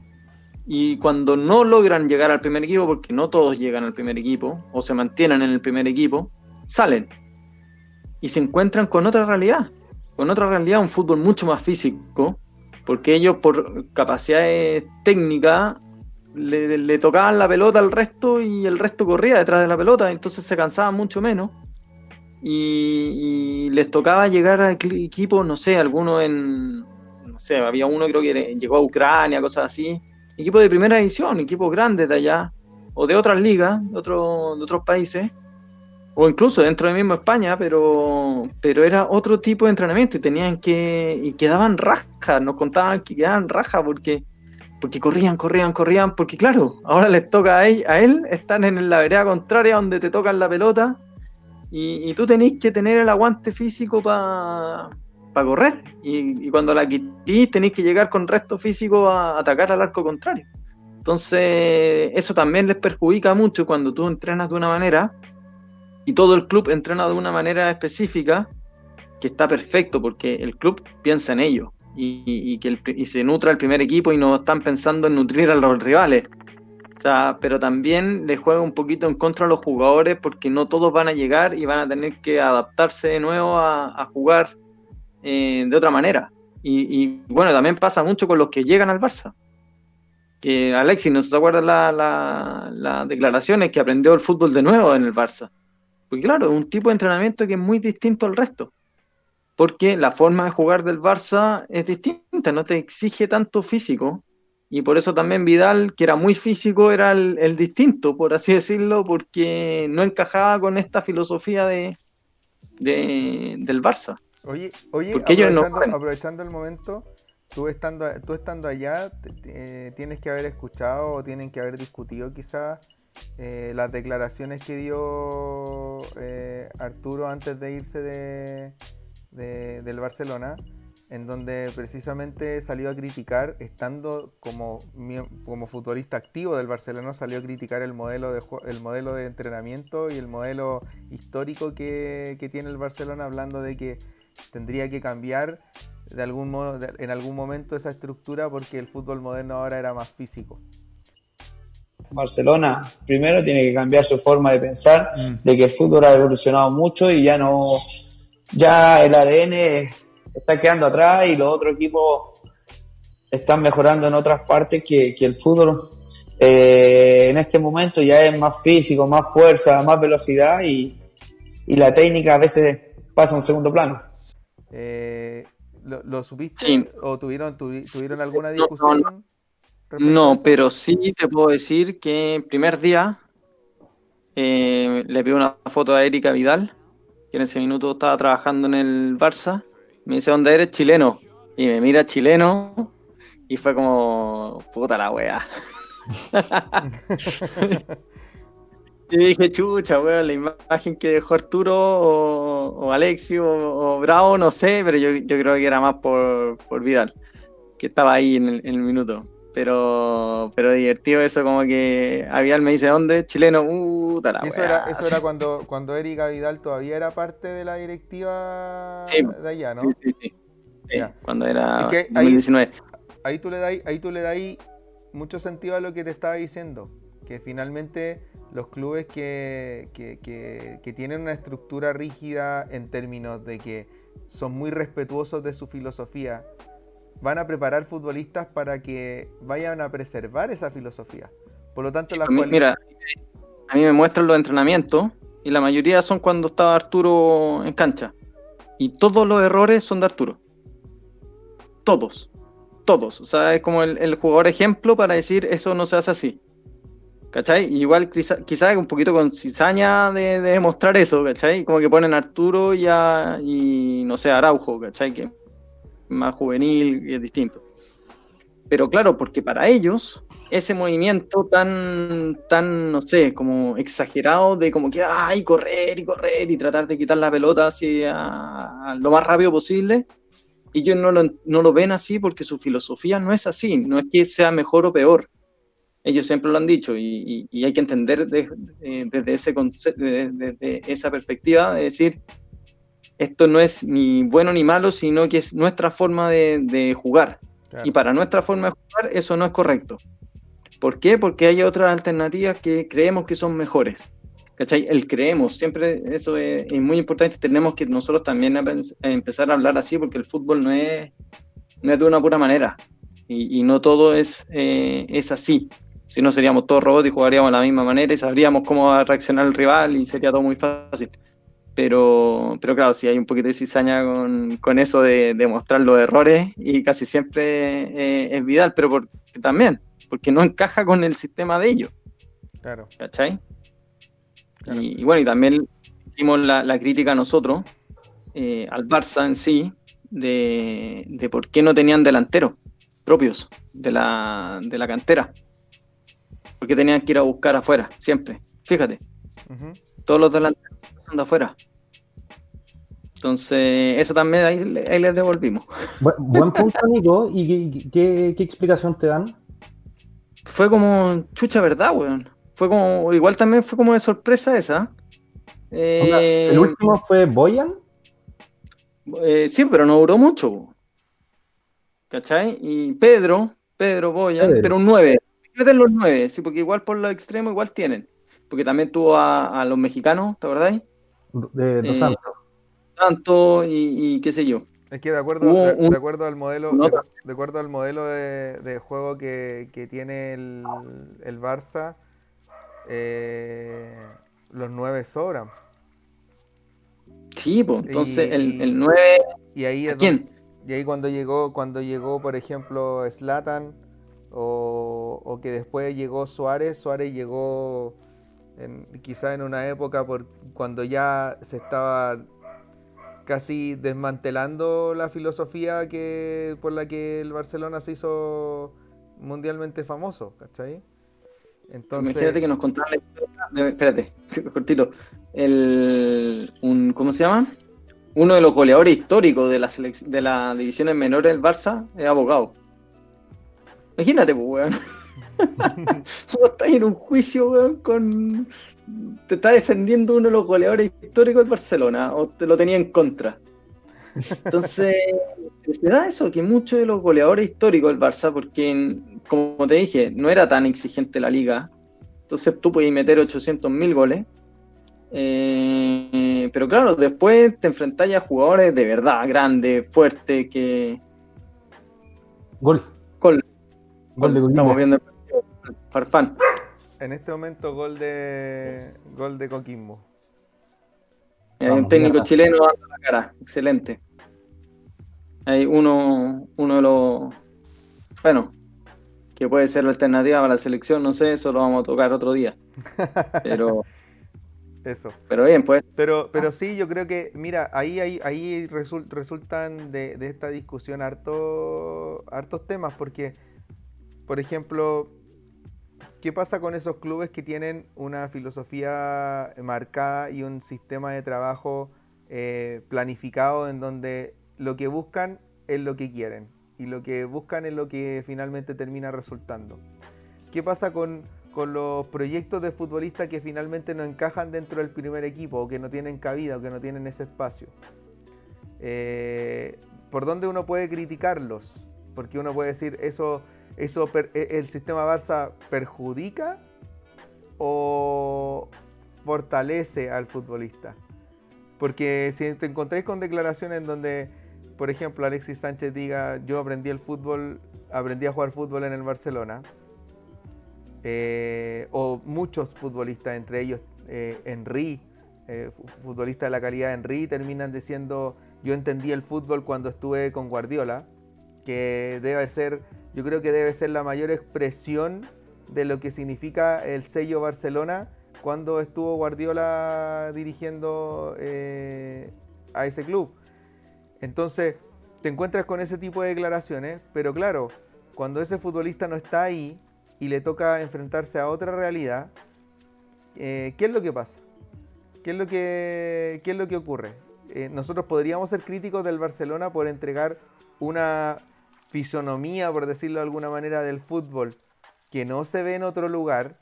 [SPEAKER 1] Y cuando no logran llegar al primer equipo, porque no todos llegan al primer equipo, o se mantienen en el primer equipo, salen. Y se encuentran con otra realidad. Con otra realidad, un fútbol mucho más físico, porque ellos por capacidades técnicas le, tocaban la pelota al resto y el resto corría detrás de la pelota, entonces se cansaban mucho menos y, les tocaba llegar a equipos, no sé, algunos en, no sé, había uno creo que llegó a Ucrania, cosas así, equipos de primera división, equipos grandes de allá, o de otras ligas, de, otro, de otros países, o incluso dentro de mismo España, pero, pero era otro tipo de entrenamiento y tenían que, y quedaban rajas, nos contaban que quedaban rajas porque, porque corrían, corrían, corrían, porque claro, ahora les toca a él, a él están en la vereda contraria donde te tocan la pelota y, tú tenés que tener el aguante físico para correr. Y, cuando la quitís, tenés que llegar con resto físico a atacar al arco contrario. Entonces, eso también les perjudica mucho cuando tú entrenas de una manera y todo el club entrena de una manera específica, que está perfecto porque el club piensa en ello y, que y se nutra el primer equipo y no están pensando en nutrir a los rivales pero también le juega un poquito en contra a los jugadores porque no todos van a llegar y van a tener que adaptarse de nuevo a, jugar eh, de otra manera. Y, bueno, también pasa mucho con los que llegan al Barça. Alexis, ¿no se acuerda las la, declaraciones que aprendió el fútbol de nuevo en el Barça? Porque claro, es un tipo de entrenamiento que es muy distinto al resto. Porque la forma de jugar del Barça es distinta, no te exige tanto físico. Y por eso también Vidal, que era muy físico, era el, distinto, por así decirlo, porque no encajaba con esta filosofía de, del Barça.
[SPEAKER 2] Oye, oye aprovechando, aprovechando el momento, tú estando, tú estando allá, tienes que haber escuchado o tienen que haber discutido quizás eh, las declaraciones que dio eh, Arturo antes de irse de, del Barcelona, en donde precisamente salió a criticar, estando como, como futbolista activo del Barcelona, salió a criticar el modelo de, el modelo de entrenamiento y el modelo histórico que, que tiene el Barcelona, hablando de que tendría que cambiar de algún modo, en algún momento esa estructura porque el fútbol moderno ahora era más físico.
[SPEAKER 8] Barcelona primero tiene que cambiar su forma de pensar, mm. de que el fútbol ha evolucionado mucho y ya no, ya el ADN está quedando atrás y los otros equipos están mejorando en otras partes que, el fútbol eh, en este momento ya es más físico, más fuerza, más velocidad y, la técnica a veces pasa a un segundo plano.
[SPEAKER 2] Eh, ¿lo, supiste o tuvieron, tuvieron alguna discusión?
[SPEAKER 1] No, pero sí te puedo decir que el primer día eh, le pido una foto a Erika Vidal, que en ese minuto estaba trabajando en el Barça. Me dice, ¿dónde eres? Chileno. Y me mira chileno y fue como, puta la wea. y dije, chucha, weón, la imagen que dejó Arturo o, Alexio o, Bravo, no sé, pero yo, creo que era más por, Vidal, que estaba ahí en el minuto pero, pero divertido eso, como que Avial me dice, ¿dónde? Chileno, uh, la
[SPEAKER 2] eso era, eso era cuando, cuando Erika Vidal todavía era parte de la directiva de allá, ¿no?
[SPEAKER 1] Sí, sí, sí. cuando era 2019.
[SPEAKER 2] Ahí, tú le das, ahí tú le das mucho sentido a lo que te estaba diciendo, que finalmente los clubes que, que, que, que tienen una estructura rígida en términos de que son muy respetuosos de su filosofía, van a preparar futbolistas para que vayan a preservar esa filosofía. Por lo tanto, la
[SPEAKER 1] pues, Mira, a mí me muestran los entrenamientos y la mayoría son cuando estaba Arturo en cancha. Y todos los errores son de Arturo. Todos. Todos. O sea, es como el, jugador ejemplo para decir eso no se hace así. ¿Cachai? igual quizás quizá un poquito con cizaña de, demostrar eso, ¿cachai? Como que ponen Arturo y, y no sé, Araujo, ¿cachai? Que más juvenil y es distinto. Pero claro, porque para ellos ese movimiento tan, tan, no sé, como exagerado de como que, ay, correr y correr y tratar de quitar la pelota así a, lo más rápido posible, ellos no lo, no lo ven así porque su filosofía no es así, no es que sea mejor o peor. Ellos siempre lo han dicho y, hay que entender desde, ese desde esa perspectiva de decir, esto no es ni bueno ni malo, sino que es nuestra forma de, jugar. Y para nuestra forma de jugar, eso no es correcto. ¿Por qué? Porque hay otras alternativas que creemos que son mejores. ¿Cachai? El creemos, siempre eso es, muy importante. Tenemos que nosotros también empezar a hablar así, porque el fútbol no es, no es de una pura manera. Y, no todo es, eh, es así. Si no, seríamos todos robots y jugaríamos de la misma manera y sabríamos cómo va a reaccionar el rival y sería todo muy fácil. Pero, pero claro, sí hay un poquito de cizaña con, con eso de, de, mostrar los errores y casi siempre eh, es Vidal, pero porque, también, porque no encaja con el sistema de ellos.
[SPEAKER 2] Claro.
[SPEAKER 1] ¿Cachai? Y, bueno, y también hicimos la, la crítica nosotros, eh, al Barça en sí, de, de, por qué no tenían delanteros propios de la, de la cantera. Porque tenían que ir a buscar afuera, siempre. Fíjate. Todos los delanteros de afuera. Entonces, eso también ahí, les devolvimos.
[SPEAKER 3] buen punto, Nico. ¿Y qué, explicación te dan?
[SPEAKER 1] Fue como chucha verdad, weón. Fue como, igual también fue como de sorpresa esa.
[SPEAKER 3] Eh, ¿El último fue Boyan?
[SPEAKER 1] Eh, sí, pero no duró mucho. ¿Cachai? Y Pedro, Pedro Boyan, pero un 9. de los 9, sí, porque igual por los extremos igual tienen. Porque también tuvo a, a los mexicanos, ¿te acordáis?
[SPEAKER 3] de Dos eh,
[SPEAKER 1] Santos. y, qué sé yo.
[SPEAKER 2] Es que de acuerdo, de, acuerdo al modelo, de, acuerdo al modelo de, juego que, tiene el, el Barça, eh, los nueve sobran.
[SPEAKER 1] Sí, pues, entonces
[SPEAKER 2] Y-
[SPEAKER 1] el, el 9,
[SPEAKER 2] Y ahí
[SPEAKER 1] ¿a
[SPEAKER 2] es
[SPEAKER 1] quién?
[SPEAKER 2] Y ahí cuando llegó, cuando llegó, por ejemplo, Slatan, o, o que después llegó Suárez, Suárez llegó en, quizá en una época por, cuando ya se estaba casi desmantelando la filosofía que, por la que el Barcelona se hizo mundialmente famoso, ¿cachai? Entonces,
[SPEAKER 1] Imagínate que nos contaron la historia espérate, cortito. El, un, ¿Cómo se llama? Uno de los goleadores históricos de la, selec- de las divisiones menores del Barça es abogado. Imagínate, pues, weón. Vos estás en un juicio, weón, con. Te está defendiendo uno de los goleadores históricos del Barcelona, o te lo tenía en contra. Entonces, se da eso, que muchos de los goleadores históricos del Barça, porque, como te dije, no era tan exigente la liga, entonces tú podías meter 800.000 goles, eh, pero claro, después te enfrentas a jugadores de verdad, grandes, fuertes, que...
[SPEAKER 3] Gol.
[SPEAKER 1] Gol.
[SPEAKER 3] Gol de
[SPEAKER 1] Estamos viendo el Farfán.
[SPEAKER 2] en este momento gol de gol de Coquimbo.
[SPEAKER 1] Hay
[SPEAKER 3] Vamos,
[SPEAKER 1] un técnico
[SPEAKER 3] mierda.
[SPEAKER 1] chileno dando la cara, excelente. Hay uno, uno de los, bueno, que puede ser la alternativa para la selección, no sé, eso lo vamos a tocar otro día. Pero,
[SPEAKER 2] Eso.
[SPEAKER 1] pero bien, pues.
[SPEAKER 2] Pero, pero sí, yo creo que, mira, ahí, ahí, ahí resul- resultan de, de esta discusión harto, hartos temas, porque, por ejemplo, ¿qué pasa con esos clubes que tienen una filosofía marcada y un sistema de trabajo eh, planificado en donde lo que buscan es lo que quieren y lo que buscan es lo que finalmente termina resultando? ¿Qué pasa con, con los proyectos de futbolistas que finalmente no encajan dentro del primer equipo o que no tienen cabida o que no tienen ese espacio? Eh, ¿Por dónde uno puede criticarlos? Porque uno puede decir, ¿eso, eso e- el sistema Barça perjudica o fortalece al futbolista? Porque si te encontráis con declaraciones en donde, por ejemplo, Alexis Sánchez diga, yo aprendí el fútbol, aprendí a jugar fútbol en el Barcelona, eh, o muchos futbolistas, entre ellos eh, Henry, eh, fu- futbolistas de la calidad de Henry, terminan diciendo, yo entendí el fútbol cuando estuve con Guardiola, que debe ser, yo creo que debe ser la mayor expresión de lo que significa el sello Barcelona cuando estuvo Guardiola dirigiendo eh, a ese club. Entonces, te encuentras con ese tipo de declaraciones, pero claro, cuando ese futbolista no está ahí y le toca enfrentarse a otra realidad, eh, ¿qué es lo que pasa? ¿Qué es lo que, qué es lo que ocurre? Eh, nosotros podríamos ser críticos del Barcelona por entregar una fisonomía, por decirlo de alguna manera, del fútbol que no se ve en otro lugar.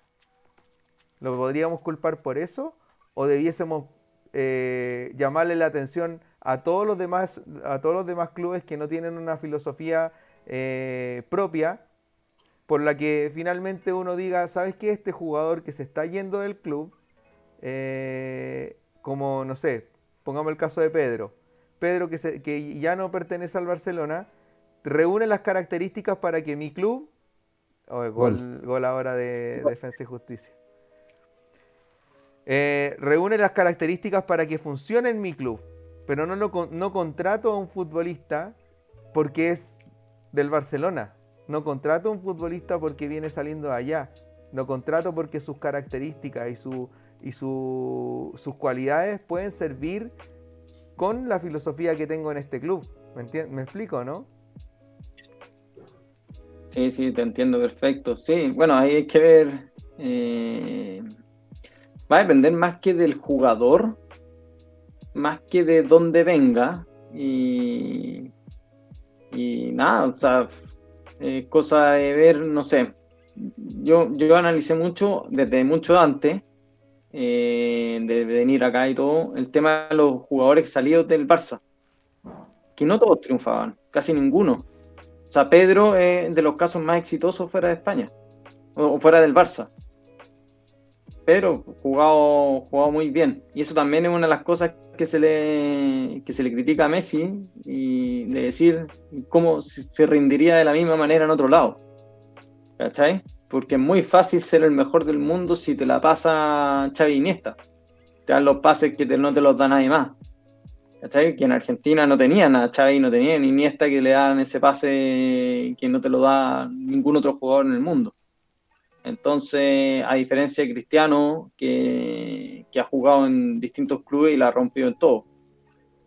[SPEAKER 2] ¿Lo podríamos culpar por eso? ¿O debiésemos eh, llamarle la atención a todos los demás, a todos los demás clubes que no tienen una filosofía eh, propia, por la que finalmente uno diga, ¿sabes qué? Este jugador que se está yendo del club, eh, como, no sé, pongamos el caso de Pedro. Pedro que, se- que ya no pertenece al Barcelona, reúne las características para que mi club... Oh, gol, gol ahora de Defensa y Justicia. Eh, reúne las características para que funcione en mi club, pero no, no contrato a un futbolista porque es del Barcelona. No contrato a un futbolista porque viene saliendo de allá. Lo contrato porque sus características y, su, y su- sus cualidades pueden servir con la filosofía que tengo en este club. ¿Me, entien- ¿Me explico, no?
[SPEAKER 1] Sí, sí, te entiendo perfecto. Sí, bueno, ahí hay que ver. eh, va a depender más que del jugador, más que de dónde venga. Y, y nada, o sea, eh, cosa de ver, no sé. Yo, yo analicé mucho, desde mucho antes, eh, de venir acá y todo, el tema de los jugadores salidos del Barça. Que no todos triunfaban, casi ninguno. Sea, Pedro es de los casos más exitosos fuera de España, o, fuera del Barça. Pedro jugado, jugado muy bien. Y eso también es una de las cosas que se le, que se le critica a Messi y de decir cómo se se rendiría de la misma manera en otro lado. ¿Cachai? Porque es muy fácil ser el mejor del mundo si te la pasa Xavi Iniesta. Te dan los pases que te- no te los da nadie más. ¿Cachai? Que en Argentina no tenían a Xavi, no tenía ni Iniesta que le dan ese pase que no te lo da ningún otro jugador en el mundo. Entonces, a diferencia de Cristiano, que, que ha jugado en distintos clubes y la ha rompido en todo,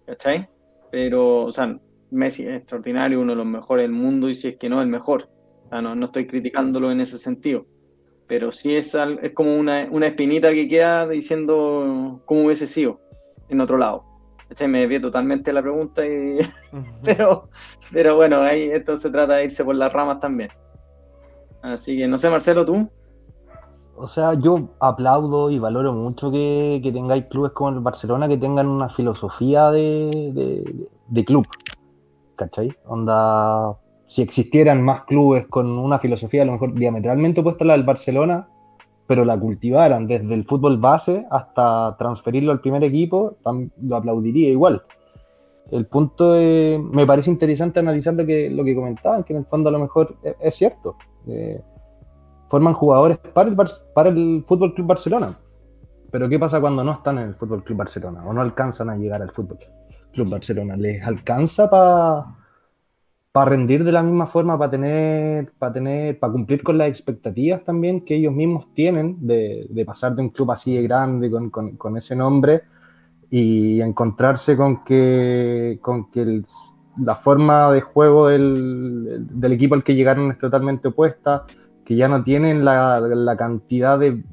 [SPEAKER 1] ¿cachai? Pero, o sea, Messi es extraordinario, uno de los mejores del mundo y si es que no, el mejor. No, no estoy criticándolo en ese sentido. Pero sí es, es como una, una espinita que queda diciendo cómo hubiese sido en otro lado. Me desvié totalmente la pregunta, y... pero, pero bueno, ahí esto se trata de irse por las ramas también. Así que no sé, Marcelo, tú.
[SPEAKER 3] O sea, yo aplaudo y valoro mucho que, que tengáis clubes como el Barcelona que tengan una filosofía de, de, club. ¿Cachai? Onda, si existieran más clubes con una filosofía a lo mejor diametralmente opuesta a la del Barcelona, pero la cultivaran desde el fútbol base hasta transferirlo al primer equipo, lo aplaudiría igual. El punto es, me parece interesante analizar lo que, lo que comentaban, que en el fondo a lo mejor es, cierto. Eh, forman jugadores para el, para el Fútbol Club Barcelona. Pero ¿qué pasa cuando no están en el Fútbol Club Barcelona o no alcanzan a llegar al Fútbol Club Barcelona? ¿Les alcanza para para rendir de la misma forma, para tener, para tener, para cumplir con las expectativas también que ellos mismos tienen de, pasar de un club así de grande con, ese nombre y encontrarse con que, con que la forma de juego del, equipo al que llegaron es totalmente opuesta, que ya no tienen la, cantidad de,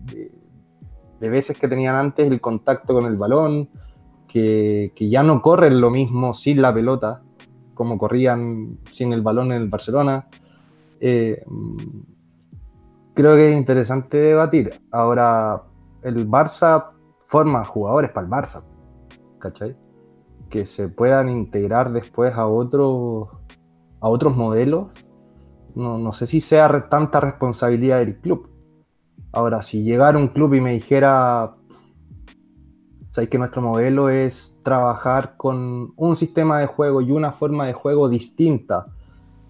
[SPEAKER 3] de, veces que tenían antes el contacto con el balón, que, que ya no corren lo mismo sin la pelota, como corrían sin el balón en el Barcelona. Eh, creo que es interesante debatir. Ahora, el Barça forma jugadores para el Barça, ¿cachai? Que se puedan integrar después a otros, a otros modelos. No, no sé si sea tanta responsabilidad del club. Ahora, si llegara un club y me dijera, sabéis que nuestro modelo es trabajar con un sistema de juego y una forma de juego distinta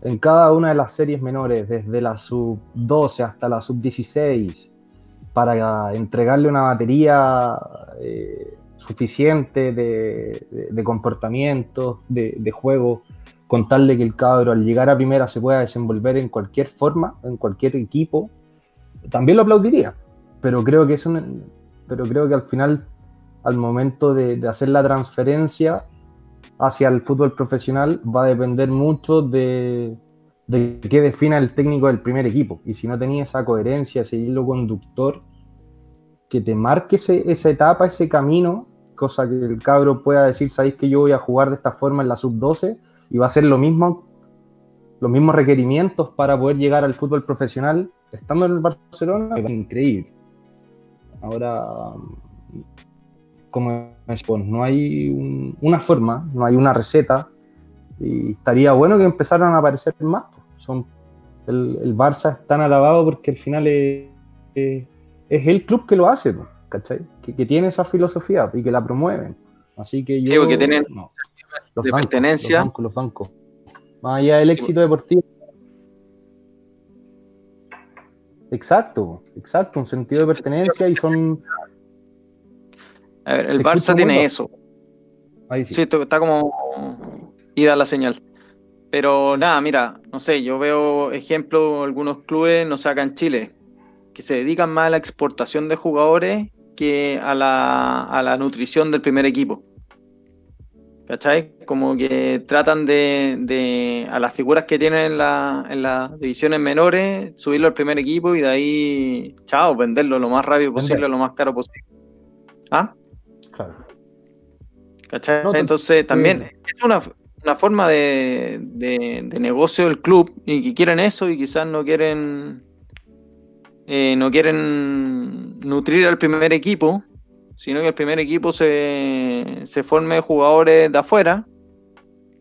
[SPEAKER 3] en cada una de las series menores, desde la sub 12 hasta la sub 16, para entregarle una batería eh, suficiente de, de, comportamientos, de, de, juego, contarle que el cabro al llegar a primera se pueda desenvolver en cualquier forma, en cualquier equipo, también lo aplaudiría. Pero creo que es un, pero creo que al final al momento de, hacer la transferencia hacia el fútbol profesional va a depender mucho de, qué defina el técnico del primer equipo. Y si no tenía esa coherencia, ese hilo conductor, que te marque esa etapa, ese camino, cosa que el cabro pueda decir, sabéis que yo voy a jugar de esta forma en la sub-12 y va a ser lo mismo, los mismos requerimientos para poder llegar al fútbol profesional estando en el Barcelona, es increíble. Ahora, como es, pues no hay una forma, no hay una receta, y estaría bueno que empezaran a aparecer más. Son, el, Barça es tan alabado porque al final es, es, el club que lo hace, ¿cachai? Que, tiene esa filosofía y que la promueven. Así que yo.
[SPEAKER 1] Sí, porque tienen
[SPEAKER 3] los de pertenencia. Los bancos, los bancos. Más allá del éxito deportivo. Exacto, exacto, un sentido de pertenencia y son
[SPEAKER 1] a ver, el Barça tiene eso. Ahí sí. sí, está como ida la señal. Pero nada, mira, no sé, yo veo ejemplos, algunos clubes, no sé, acá en Chile, que se dedican más a la exportación de jugadores que a la, a la nutrición del primer equipo. ¿Cachai? Como que tratan de, de a las figuras que tienen en, la, en, las divisiones menores, subirlo al primer equipo y de ahí, chao, venderlo lo más rápido posible, lo más caro posible. ¿Ah? Entonces también es una, forma de, negocio del club y que quieren eso y quizás no quieren eh, no quieren nutrir al primer equipo, sino que el primer equipo se, se forme jugadores de afuera,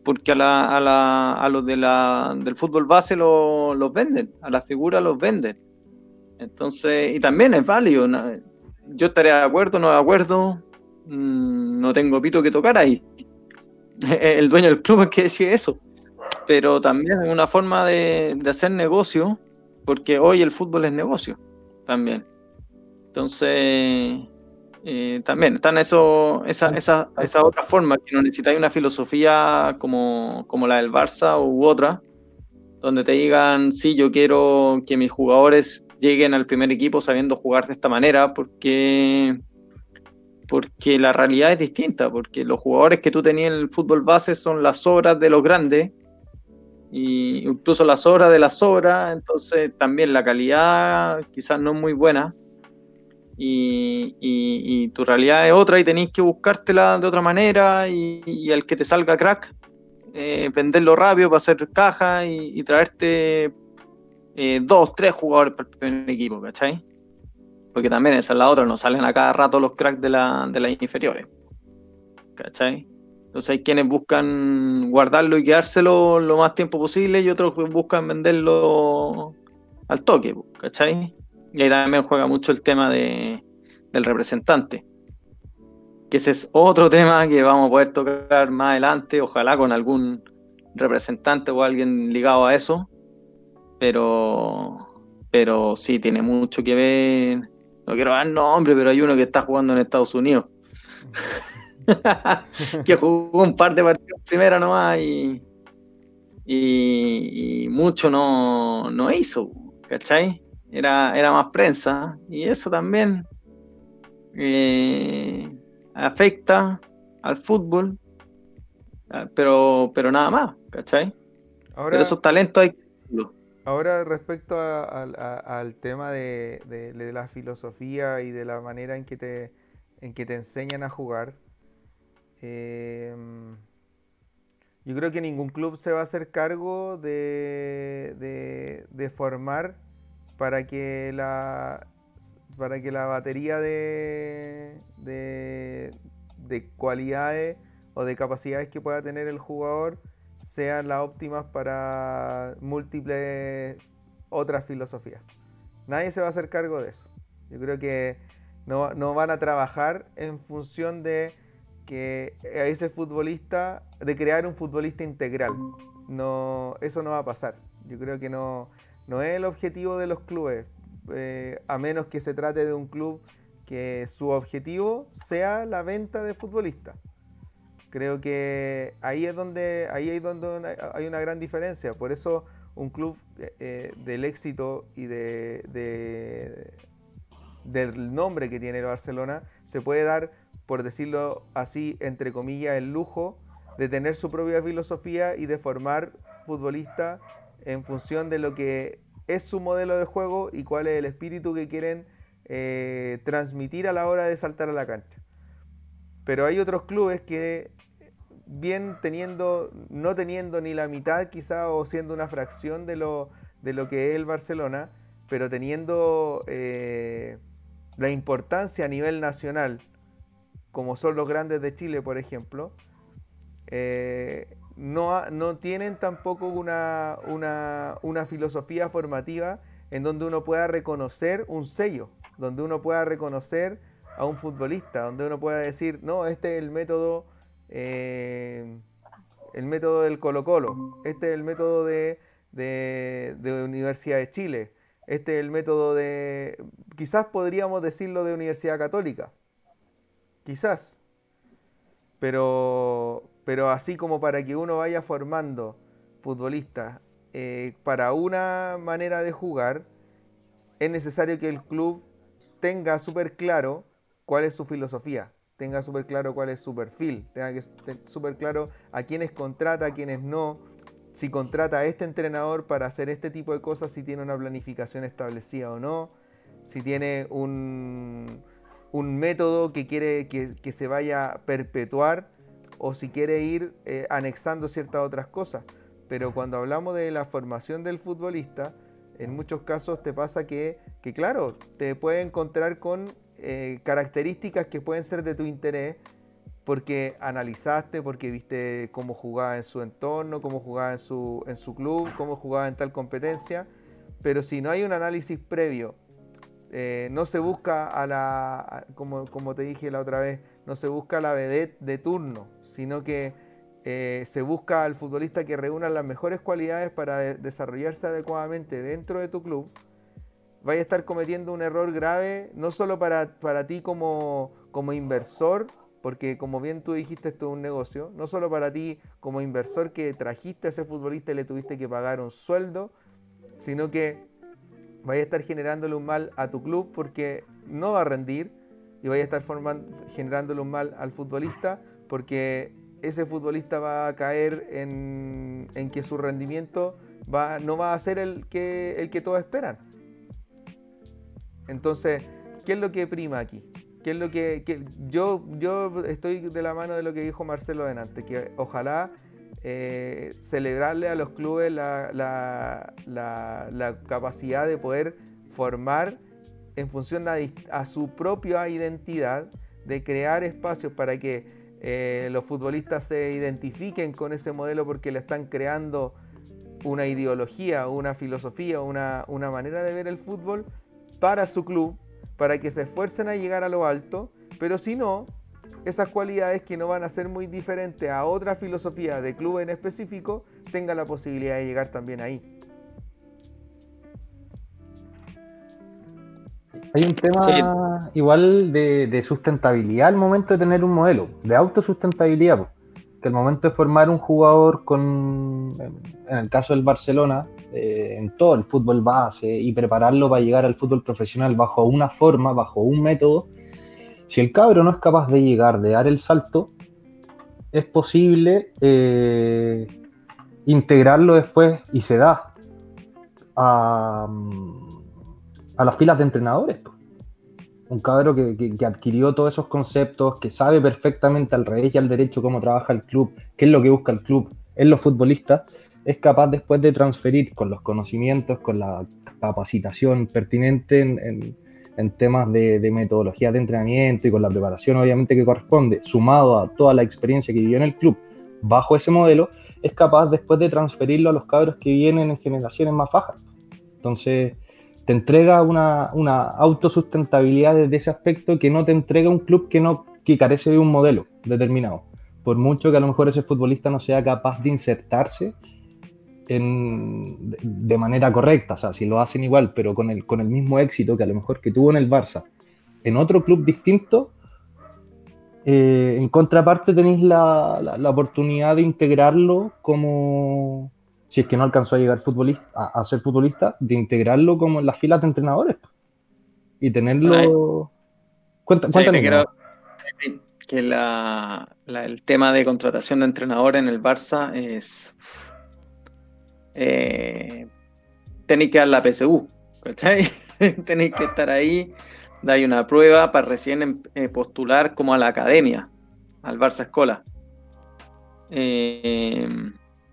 [SPEAKER 1] porque a, la, a, los de la, del fútbol base los venden, a las figuras los venden. Entonces, y también es válido. Yo estaré de acuerdo, no de acuerdo, Mm, no tengo pito que tocar ahí. El dueño del club es que decide eso. Pero también es una forma de, hacer negocio, porque hoy el fútbol es negocio también. Entonces, Eh, también están eso, esa, esa, esa otra forma, que no necesitáis una filosofía como, como la del Barça u otra, donde te digan, sí, yo quiero que mis jugadores lleguen al primer equipo sabiendo jugar de esta manera, porque, porque la realidad es distinta, porque los jugadores que tú tenías en el fútbol base son las obras de los grandes, y incluso las obras de las obras, entonces también la calidad quizás no es muy buena y, tu realidad es otra y tenéis que buscártela de otra manera y, al que te salga crack, eh, venderlo rápido para hacer caja y, traerte eh, dos, tres jugadores para el primer equipo, ¿cachai? Porque también esa es la otra, no salen a cada rato los cracks de, la, de las inferiores, ¿cachai? Entonces hay quienes buscan guardarlo y quedárselo lo más tiempo posible y otros buscan venderlo al toque, ¿cachai? Y ahí también juega mucho el tema de, del representante. Que ese es otro tema que vamos a poder tocar más adelante, ojalá con algún representante o alguien ligado a eso. Pero, pero sí, tiene mucho que ver. No quiero dar nombre, pero hay uno que está jugando en Estados Unidos. que jugó un par de partidos primera nomás y, y, y mucho no, no hizo, ¿cachai? era, más prensa y eso también eh, afecta al fútbol, ah, pero, pero nada más, ¿cachai? Ahora, pero esos talentos hay
[SPEAKER 2] Ahora respecto al tema de, la filosofía y de la manera en que te, en que te enseñan a jugar, em, yo creo que ningún club se va a hacer cargo de, de formar para que la, para que la batería de, de, cualidades o de capacidades que pueda tener el jugador sean las óptimas para múltiples otras filosofías. Nadie se va a hacer cargo de eso. Yo creo que no, no van a trabajar en función de que ese futbolista, de crear un futbolista integral. No, eso no va a pasar. Yo creo que no, no es el objetivo de los clubes, eh, a menos que se trate de un club que su objetivo sea la venta de futbolistas. Creo que ahí es donde, ahí es donde hay una gran diferencia. Por eso un club eh, eh, del éxito y de, del nombre que tiene el Barcelona se puede dar, por decirlo así, entre comillas, el lujo de tener su propia filosofía y de formar futbolistas en función de lo que es su modelo de juego y cuál es el espíritu que quieren eh, transmitir a la hora de saltar a la cancha. Pero hay otros clubes que bien teniendo, no teniendo ni la mitad quizá o siendo una fracción de lo, de lo que es el Barcelona, pero teniendo eh, la importancia a nivel nacional, como son los grandes de Chile, por ejemplo, eh, no, no tienen tampoco una, una, filosofía formativa en donde uno pueda reconocer un sello, donde uno pueda reconocer a un futbolista, donde uno pueda decir, no, este es el método, eh, el método del Colo Colo, este es el método de, de, Universidad de Chile, este es el método de, quizás podríamos decirlo de Universidad Católica, quizás, pero, pero así como para que uno vaya formando futbolistas eh, para una manera de jugar, es necesario que el club tenga súper claro cuál es su filosofía, tenga súper claro cuál es su perfil, tenga que súper claro a quiénes contrata, a quiénes no, si contrata a este entrenador para hacer este tipo de cosas, si tiene una planificación establecida o no, si tiene un, método que quiere que, que se vaya a perpetuar o si quiere ir eh, anexando ciertas otras cosas. Pero cuando hablamos de la formación del futbolista, en muchos casos te pasa que, que claro, te puede encontrar con eh, características que pueden ser de tu interés porque analizaste, porque viste cómo jugaba en su entorno, cómo jugaba en su, en su club, cómo jugaba en tal competencia. Pero si no hay un análisis previo, eh, no se busca a la, como, como te dije la otra vez, no se busca a la vedette de turno, sino que eh, se busca al futbolista que reúna las mejores cualidades para desarrollarse adecuadamente dentro de tu club, vaya a estar cometiendo un error grave, no solo para, para ti como, como inversor, porque como bien tú dijiste, esto es un negocio, no solo para ti como inversor que trajiste a ese futbolista y le tuviste que pagar un sueldo, sino que vaya a estar generándole un mal a tu club porque no va a rendir y vaya a estar formando, generándole un mal al futbolista porque ese futbolista va a caer en, que su rendimiento va, no va a ser el que, el que todos esperan. Entonces, ¿qué es lo que prima aquí? ¿Qué es lo que, yo, yo estoy de la mano de lo que dijo Marcelo delante, que ojalá eh, celebrarle a los clubes la, la, capacidad de poder formar en función a, su propia identidad, de crear espacios para que eh, los futbolistas se identifiquen con ese modelo porque le están creando una ideología, una filosofía, una, una manera de ver el fútbol para su club, para que se esfuercen a llegar a lo alto, pero si no, esas cualidades que no van a ser muy diferentes a otra filosofía de club en específico, tengan la posibilidad de llegar también ahí.
[SPEAKER 3] Hay un tema igual de, sustentabilidad al momento de tener un modelo, de autosustentabilidad. Que el momento de formar un jugador con, en el caso del Barcelona, eh, en todo el fútbol base y prepararlo para llegar al fútbol profesional bajo una forma, bajo un método, si el cabro no es capaz de llegar, de dar el salto, es posible eh, integrarlo después y se da a, las filas de entrenadores. Un cabro que, adquirió todos esos conceptos, que sabe perfectamente al revés y al derecho cómo trabaja el club, qué es lo que busca el club en los futbolistas, es capaz después de transferir con los conocimientos, con la capacitación pertinente en en temas de, metodología de entrenamiento y con la preparación obviamente que corresponde, sumado a toda la experiencia que vivió en el club bajo ese modelo, es capaz después de transferirlo a los cabros que vienen en generaciones más bajas. Entonces, te entrega una, una autosustentabilidad desde ese aspecto que no te entrega un club que, no, que carece de un modelo determinado. Por mucho que a lo mejor ese futbolista no sea capaz de insertarse de manera correcta, o sea, si lo hacen igual, pero con el, con el mismo éxito que a lo mejor que tuvo en el Barça, en otro club distinto, eh, en contraparte tenéis la, la, oportunidad de integrarlo como, si es que no alcanzó a llegar futbolista, a, ser futbolista, de integrarlo como en las filas de entrenadores y tenerlo...
[SPEAKER 1] Cuenta, que la, el tema de contratación de entrenadores en el Barça es eh, tenéis que dar la PSU, tenéis que estar ahí, dais una prueba para recién em, eh, postular como a la academia, al Barça Escola. Eh,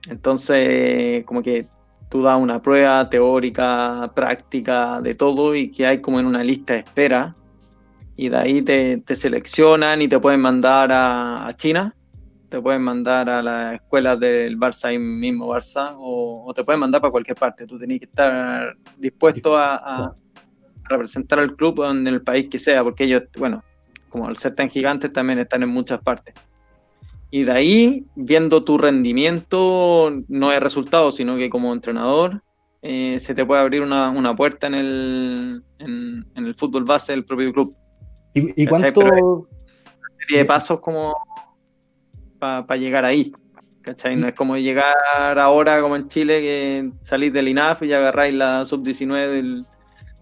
[SPEAKER 1] entonces, como que tú das una prueba teórica, práctica, de todo y que hay como en una lista de espera y de ahí te, seleccionan y te pueden mandar a China te pueden mandar a la escuela del Barça ahí mismo, Barça, o, te pueden mandar para cualquier parte. Tú tenés que estar dispuesto a, representar al club en el país que sea, porque ellos, bueno, como al ser tan gigantes, también están en muchas partes. Y de ahí, viendo tu rendimiento, no es resultado, sino que como entrenador, eh, se te puede abrir una, puerta en el, en, el fútbol base del propio club.
[SPEAKER 3] ¿Y, y cuánto...?
[SPEAKER 1] serie de pasos como para llegar ahí. ¿Cachai? No es como llegar ahora, como en Chile, que salís del INAF y agarráis la sub-19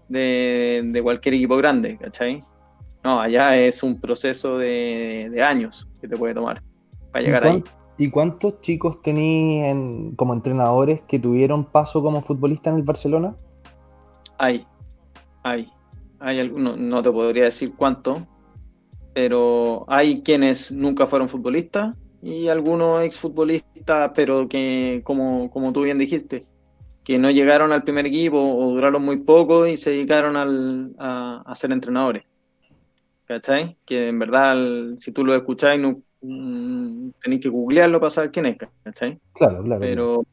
[SPEAKER 1] de, cualquier equipo grande, ¿cachai? No, allá es un proceso de, años que te puede tomar para llegar ahí.
[SPEAKER 3] ¿Y cuántos chicos tenéis como entrenadores que tuvieron paso como futbolista en el Barcelona?
[SPEAKER 1] Hay, hay. hay algunos, no te podría decir cuánto, pero hay quienes nunca fueron futbolistas y algunos exfutbolistas, pero que, como, como tú bien dijiste, que no llegaron al primer equipo o duraron muy poco y se dedicaron al, a, ser entrenadores. ¿Cachai? Que en verdad, si tú lo escucháis, no, mm, tenéis que googlearlo para saber quién es, ¿cachai?
[SPEAKER 3] Claro, claro.
[SPEAKER 1] Pero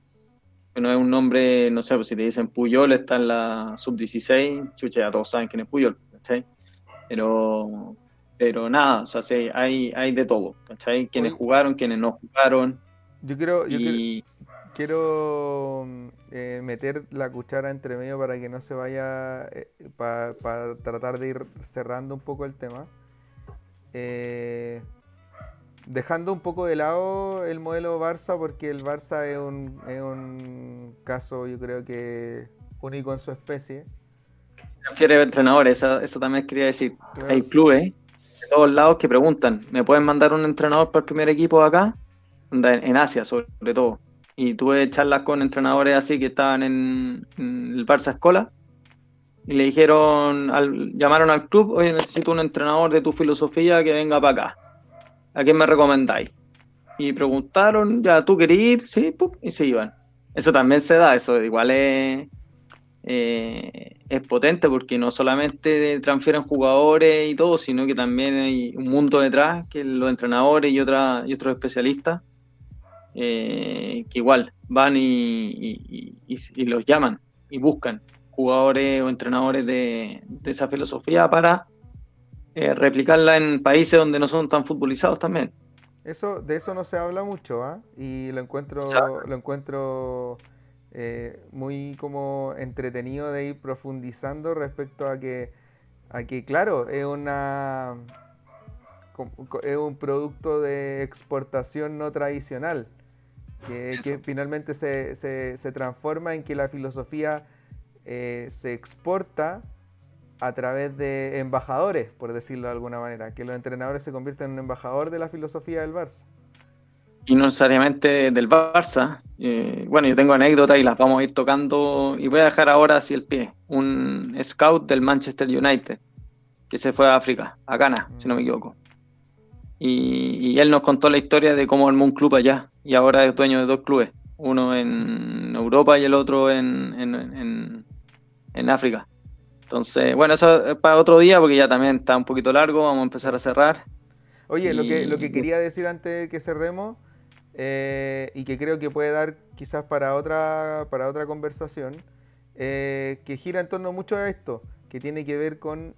[SPEAKER 1] no es un nombre, no sé, pues si te dicen Puyol está en la sub-16, chuche, ya todos saben quién es Puyol, ¿cachai? Pero pero nada, o sea, sí, hay, hay de todo, ¿cachai? Quienes jugaron, quienes no jugaron.
[SPEAKER 2] Yo quiero, yo quiero, eh, meter la cuchara entre medio para que no se vaya, eh, para tratar de ir cerrando un poco el tema. eh, dejando un poco de lado el modelo Barça, porque el Barça es un, es un caso, yo creo que único en su especie.
[SPEAKER 1] Transfiere entrenadores, eso, eso también quería decir. Hay clubes todos lados que preguntan, ¿me pueden mandar un entrenador para el primer equipo acá? En, Asia, sobre todo. Y tuve charlas con entrenadores así que estaban en, en el Barça Escola y le dijeron, al, llamaron al club, oye, necesito un entrenador de tu filosofía que venga para acá. ¿A quién me recomendáis? Y preguntaron, ya, ¿tú querés ir? Sí, pum, y se iban. Eso también se da, eso igual es, eh, es potente porque no solamente transfieren jugadores y todo, sino que también hay un mundo detrás, que los entrenadores y, otra, y otros especialistas, eh, que igual van y, y, y, los llaman y buscan jugadores o entrenadores de, de esa filosofía para eh, replicarla en países donde no son tan futbolizados también.
[SPEAKER 2] Eso, de eso no se habla mucho, ¿ah? Y lo encuentro, lo encuentro eh, muy como entretenido de ir profundizando respecto a que, a que claro, es una es un producto de exportación no tradicional, que, que finalmente se, se, se, transforma en que la filosofía eh, se exporta a través de embajadores, por decirlo de alguna manera, que los entrenadores se convierten en un embajador de la filosofía del Barça.
[SPEAKER 1] Y no necesariamente del Barça. Eh, bueno, yo tengo anécdotas y las vamos a ir tocando. Y voy a dejar ahora así el pie. Un scout del Manchester United que se fue a África, a Ghana, si no me equivoco. Y, y, él nos contó la historia de cómo armó un club allá. Y ahora es dueño de dos clubes. Uno en Europa y el otro en, en, en, en África. Entonces, bueno, eso es para otro día porque ya también está un poquito largo. Vamos a empezar a cerrar.
[SPEAKER 2] Oye, lo, que, lo que quería decir antes de que cerremos eh, y que creo que puede dar quizás para otra, para otra conversación, eh, que gira en torno mucho a esto, que tiene que ver con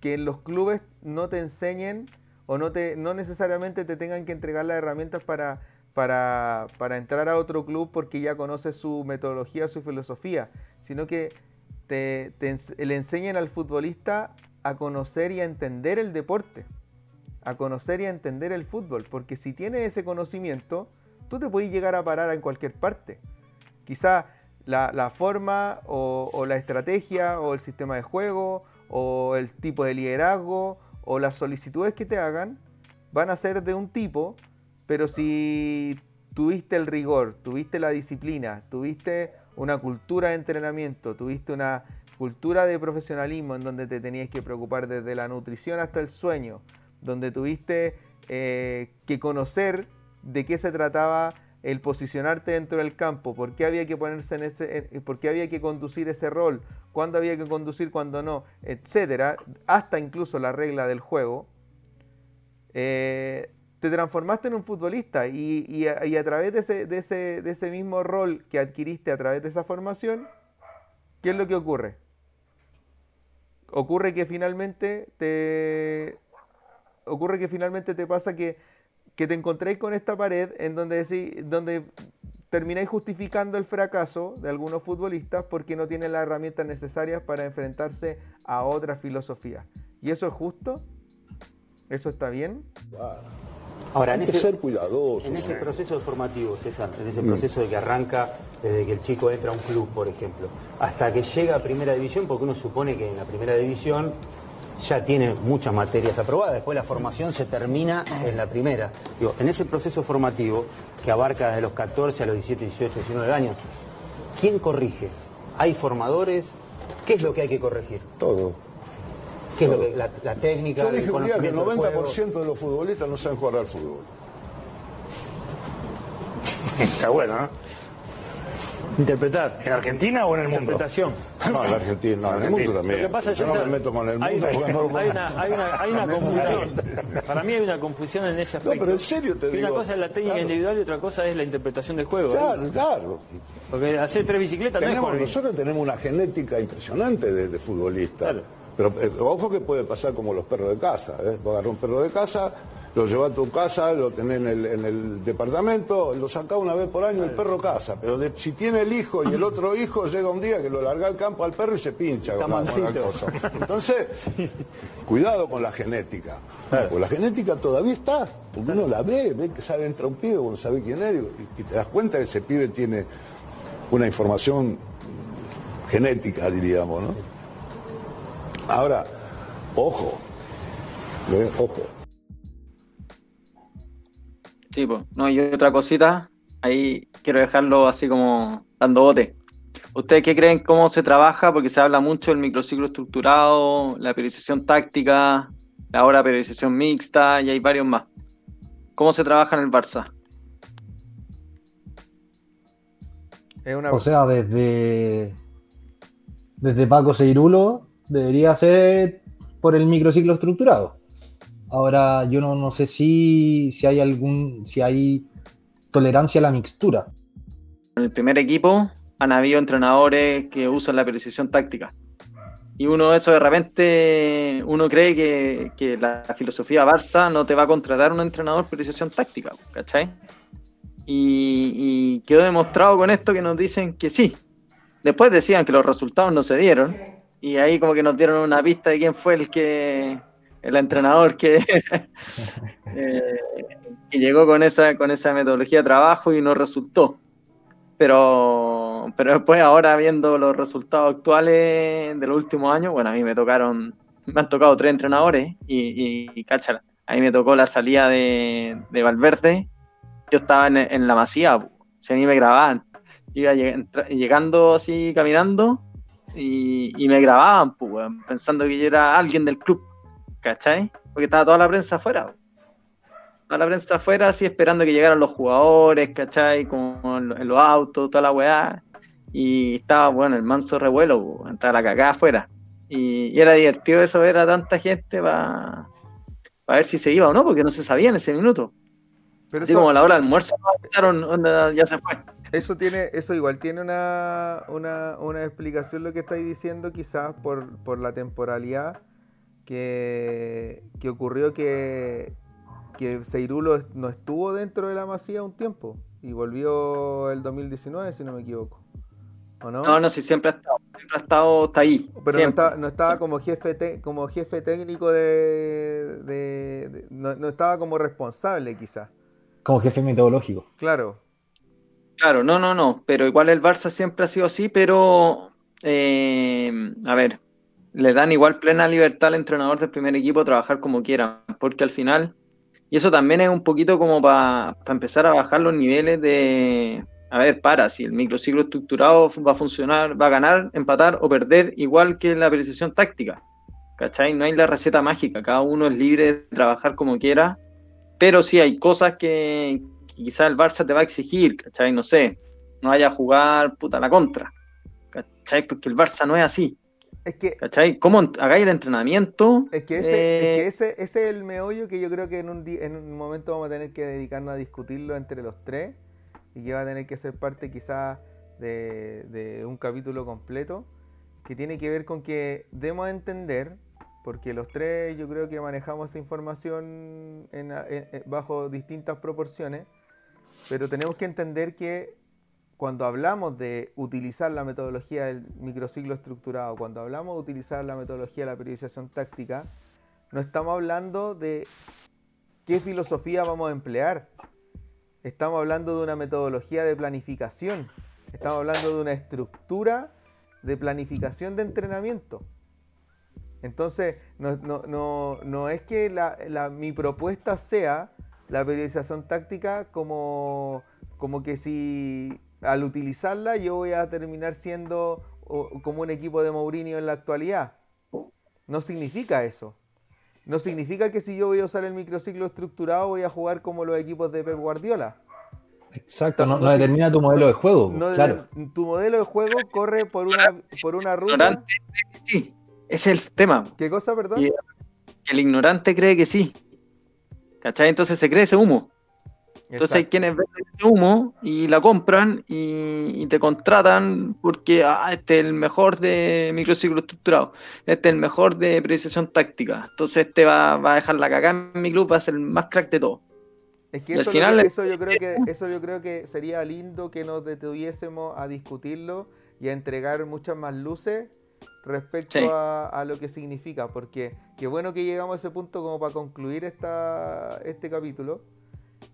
[SPEAKER 2] que los clubes no te enseñen o no, te, no necesariamente te tengan que entregar las herramientas para, para, para entrar a otro club porque ya conoces su metodología, su filosofía, sino que te, le enseñen al futbolista a conocer y a entender el deporte a conocer y a entender el fútbol, porque si tienes ese conocimiento, tú te puedes llegar a parar en cualquier parte. Quizá la, forma o, la estrategia o el sistema de juego o el tipo de liderazgo o las solicitudes que te hagan van a ser de un tipo, pero si tuviste el rigor, tuviste la disciplina, tuviste una cultura de entrenamiento, tuviste una cultura de profesionalismo en donde te tenías que preocupar desde la nutrición hasta el sueño, donde tuviste eh, que conocer de qué se trataba el posicionarte dentro del campo, por qué había que ponerse en ese, qué había que conducir ese rol, cuándo había que conducir, cuándo no, etcétera, hasta incluso la regla del juego, eh, te transformaste en un futbolista y, a, través de ese, de, ese, de ese mismo rol que adquiriste a través de esa formación, ¿qué es lo que ocurre? Ocurre que finalmente te, ocurre que finalmente te pasa que, te encontréis con esta pared en donde, donde termináis justificando el fracaso de algunos futbolistas porque no tienen las herramientas necesarias para enfrentarse a otra filosofía. ¿Y eso es justo? ¿Eso está bien?
[SPEAKER 9] Ahora, en ese, ser cuidadoso. En ese proceso formativo, César, en ese mm. proceso de que arranca desde que el chico entra a un club, por ejemplo, hasta que llega a primera división, porque uno supone que en la primera división ya tiene muchas materias aprobadas, después la formación se termina en la primera. Digo, en ese proceso formativo que abarca desde los 14 a los 17, 18, 19 años, ¿quién corrige? ¿Hay formadores? ¿Qué es lo que hay que corregir?
[SPEAKER 10] Todo.
[SPEAKER 9] ¿Qué es lo que, la, técnica?
[SPEAKER 10] Yo dije un día que el 90% de los futbolistas no saben jugar al fútbol.
[SPEAKER 9] Está bueno, ¿no? Interpretar. ¿En Argentina o en el mundo? Interpretación.
[SPEAKER 10] No, en Argentina, no, en el mundo también. Lo que pasa Yo no me meto con el mundo
[SPEAKER 9] hay,
[SPEAKER 10] porque
[SPEAKER 9] no hay, una, hay, una, hay una confusión. Para mí hay una confusión en ese aspecto.
[SPEAKER 10] No, pero en serio te digo.
[SPEAKER 9] Una cosa es la técnica individual y otra cosa es la interpretación del juego.
[SPEAKER 10] ¿eh? Claro, claro.
[SPEAKER 9] Porque hacer tres bicicletas
[SPEAKER 10] tenemos,
[SPEAKER 9] no es
[SPEAKER 10] Nosotros tenemos una genética impresionante de, de futbolistas. Claro. Pero eh, ojo que puede pasar como los perros de casa. ¿eh? Vos agarrar un perro de casa lo llevas a tu casa, lo tenés en el, en el departamento, lo sacás una vez por año, el perro casa. Pero de- si tiene el hijo y el otro hijo, llega un día que lo larga al campo al perro y se pincha con la, con la cosa. Entonces, cuidado con la genética. Porque la genética todavía está, porque uno la ve, ve que sale entra un pibe, uno sabe quién es, y, y te das cuenta que ese pibe tiene una información genética, diríamos, ¿no? Ahora, ojo, ojo.
[SPEAKER 1] Sí, pues. No, y otra cosita, ahí quiero dejarlo así como dando bote. ¿Ustedes qué creen cómo se trabaja? Porque se habla mucho del microciclo estructurado, la periodización táctica, la ahora periodización mixta y hay varios más. ¿Cómo se trabaja en el Barça?
[SPEAKER 2] Es una
[SPEAKER 3] O sea, desde, desde Paco Seirulo debería ser por el microciclo estructurado. Ahora, yo no, no sé si, si hay algún, si hay tolerancia a la mixtura.
[SPEAKER 1] En el primer equipo han habido entrenadores que usan la periodización táctica. Y uno eso de repente, uno cree que, que la filosofía Barça no te va a contratar un entrenador periodización táctica, ¿cachai? Y, y quedó demostrado con esto que nos dicen que sí. Después decían que los resultados no se dieron. Y ahí como que nos dieron una pista de quién fue el que el entrenador que, eh, que llegó con esa, con esa metodología de trabajo y no resultó. Pero, pero después, ahora viendo los resultados actuales de los últimos años, bueno, a mí me tocaron, me han tocado tres entrenadores y, y, y cáchala, a mí me tocó la salida de, de Valverde, yo estaba en, en la masía, si a mí me grababan, yo iba lleg- llegando así, caminando, y, y me grababan, pues, pensando que yo era alguien del club, ¿cachai? Porque estaba toda la prensa afuera. Toda la prensa afuera, así esperando que llegaran los jugadores, ¿cachai? En los autos, toda la weá. Y estaba, bueno, el manso revuelo, estaba la cagada afuera. Y, y era divertido eso ver a tanta gente para ver si se iba o no, porque no se sabía en ese minuto.
[SPEAKER 2] Pero
[SPEAKER 1] Así
[SPEAKER 2] eso-
[SPEAKER 1] como a la hora del almuerzo, ya se fue.
[SPEAKER 2] Eso tiene, eso igual tiene una, una, una explicación lo que estáis diciendo, quizás por, por la temporalidad que, que ocurrió que, que Seirulo no estuvo dentro de la masía un tiempo y volvió el 2019, si no me equivoco. ¿O no?
[SPEAKER 1] No, no, sí, siempre ha estado, siempre ha estado, está ahí.
[SPEAKER 2] Pero no estaba, no estaba como jefe te- como jefe técnico de, de- de- no, no estaba como responsable quizás.
[SPEAKER 3] Como jefe metodológico.
[SPEAKER 2] Claro.
[SPEAKER 1] Claro, no, no, no, pero igual el Barça siempre ha sido así, pero eh, a ver, le dan igual plena libertad al entrenador del primer equipo a trabajar como quiera, porque al final, y eso también es un poquito como para empezar a bajar los niveles de, a ver, para, si el microciclo estructurado va a funcionar, va a ganar, empatar o perder igual que la periodización táctica, ¿cachai? No hay la receta mágica, cada uno es libre de trabajar como quiera, pero sí hay cosas que, que quizás el Barça te va a exigir, ¿cachai? No sé, no vaya a jugar puta la contra, ¿cachai? Porque el Barça no es así.
[SPEAKER 2] Es que,
[SPEAKER 1] ¿cachai? ¿Cómo hagáis el entrenamiento?
[SPEAKER 2] Es que, ese,
[SPEAKER 1] eh,
[SPEAKER 2] es que ese, ese es el meollo que yo creo que en un, di- en un momento vamos a tener que dedicarnos a discutirlo entre los tres y que va a tener que ser parte quizás de, de un capítulo completo que tiene que ver con que demos a entender, porque los tres yo creo que manejamos esa información en- en- en- bajo distintas proporciones, pero tenemos que entender que cuando hablamos de utilizar la metodología del microciclo estructurado, cuando hablamos de utilizar la metodología de la periodización táctica, no estamos hablando de qué filosofía vamos a emplear. Estamos hablando de una metodología de planificación. Estamos hablando de una estructura de planificación de entrenamiento. Entonces, no, no- no- no es que la- mi propuesta sea la periodización táctica como, como que si al utilizarla yo voy a terminar siendo o- como un equipo de Mourinho en la actualidad. No significa eso. No significa que si yo voy a usar el microciclo estructurado voy a jugar como los equipos de Pep Guardiola.
[SPEAKER 3] Exacto, no, determina tu modelo de juego,
[SPEAKER 2] No,
[SPEAKER 3] claro.
[SPEAKER 2] Tu modelo de juego corre por una, por una ruta.
[SPEAKER 1] ignorante, sí, ese es el tema.
[SPEAKER 2] ¿Qué cosa, perdón?
[SPEAKER 1] Y- que el ignorante cree que sí. ¿Cachai? Entonces se cree ese humo. Entonces hay quienes ven ese humo y la compran y, te contratan porque ah, este es el mejor de microciclo estructurado, este es el mejor de precisión táctica. Entonces este va, va a dejar la cagada en mi club, va a ser el más crack de todo.
[SPEAKER 2] Es que eso, final, eso, yo creo que eso yo creo que sería lindo que nos detuviésemos a discutirlo y a entregar muchas más luces respecto a, lo que significa, porque qué bueno que llegamos a ese punto como para concluir esta, este capítulo,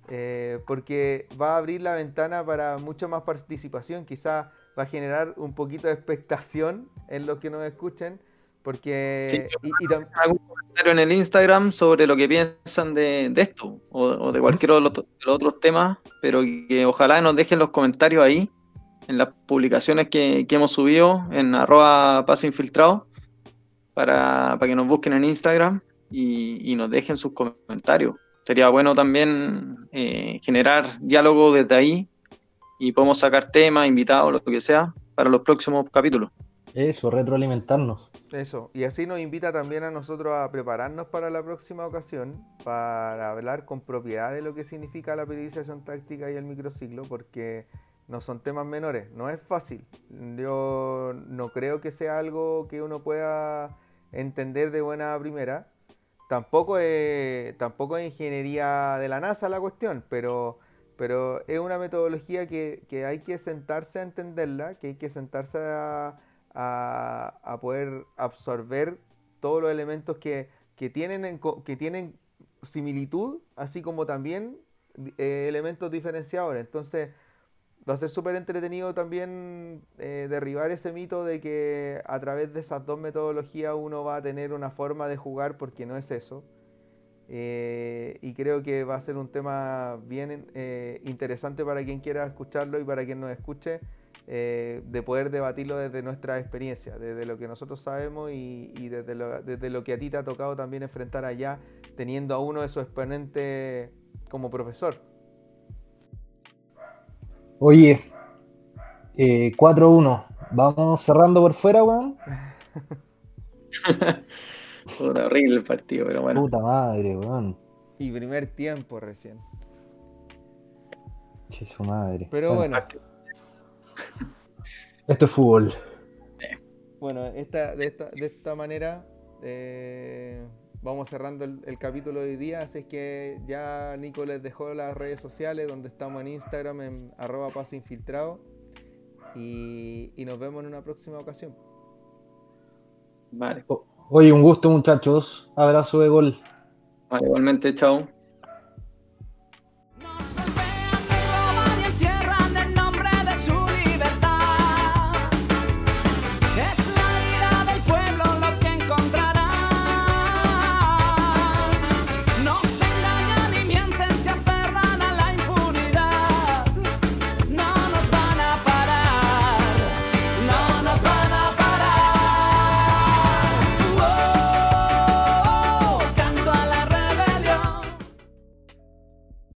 [SPEAKER 2] eh, porque va a abrir la ventana para mucha más participación, quizás va a generar un poquito de expectación en los que nos escuchen, porque...
[SPEAKER 1] y, algún comentario en el Instagram sobre lo que piensan de, esto o, de cualquier de los, otros temas, pero que ojalá nos dejen los comentarios ahí en las publicaciones que, hemos subido en arroba paso infiltrado para, que nos busquen en Instagram y, nos dejen sus comentarios. Sería bueno también eh, generar diálogo desde ahí y podemos sacar temas, invitados, lo que sea, para los próximos capítulos.
[SPEAKER 3] Eso, retroalimentarnos.
[SPEAKER 2] Eso, y así nos invita también a nosotros a prepararnos para la próxima ocasión, para hablar con propiedad de lo que significa la periodización táctica y el microciclo, porque no son temas menores, no es fácil. Yo no creo que sea algo que uno pueda entender de buena primera. Tampoco es, tampoco es ingeniería de la NASA la cuestión, pero, pero es una metodología que, hay que sentarse a entenderla, que hay que sentarse a, poder absorber todos los elementos que, tienen, que tienen similitud, así como también eh, elementos diferenciadores. Entonces, va a ser súper entretenido también eh, derribar ese mito de que a través de esas dos metodologías uno va a tener una forma de jugar porque no es eso. Eh, y creo que va a ser un tema bien eh, interesante para quien quiera escucharlo y para quien nos escuche, de poder debatirlo desde nuestra experiencia, desde lo que nosotros sabemos y, desde, lo, desde, lo, que a ti te ha tocado también enfrentar allá, teniendo a uno de sus exponentes como profesor.
[SPEAKER 3] Oye, eh, 4-1. ¿Vamos cerrando por fuera, weón?
[SPEAKER 1] Horrible el partido, pero bueno.
[SPEAKER 3] Puta madre, weón.
[SPEAKER 2] Y primer tiempo recién.
[SPEAKER 3] Che, su madre.
[SPEAKER 2] Pero bueno.
[SPEAKER 3] Esto es fútbol.
[SPEAKER 2] Bueno, esta, de, esta, de esta manera eh, vamos cerrando el, capítulo de hoy día, así es que ya Nico les dejó las redes sociales donde estamos en Instagram en arroba paso infiltrado y, nos vemos en una próxima ocasión.
[SPEAKER 1] Vale.
[SPEAKER 3] Oye, un gusto muchachos, abrazo de gol.
[SPEAKER 1] Vale, igualmente, chao.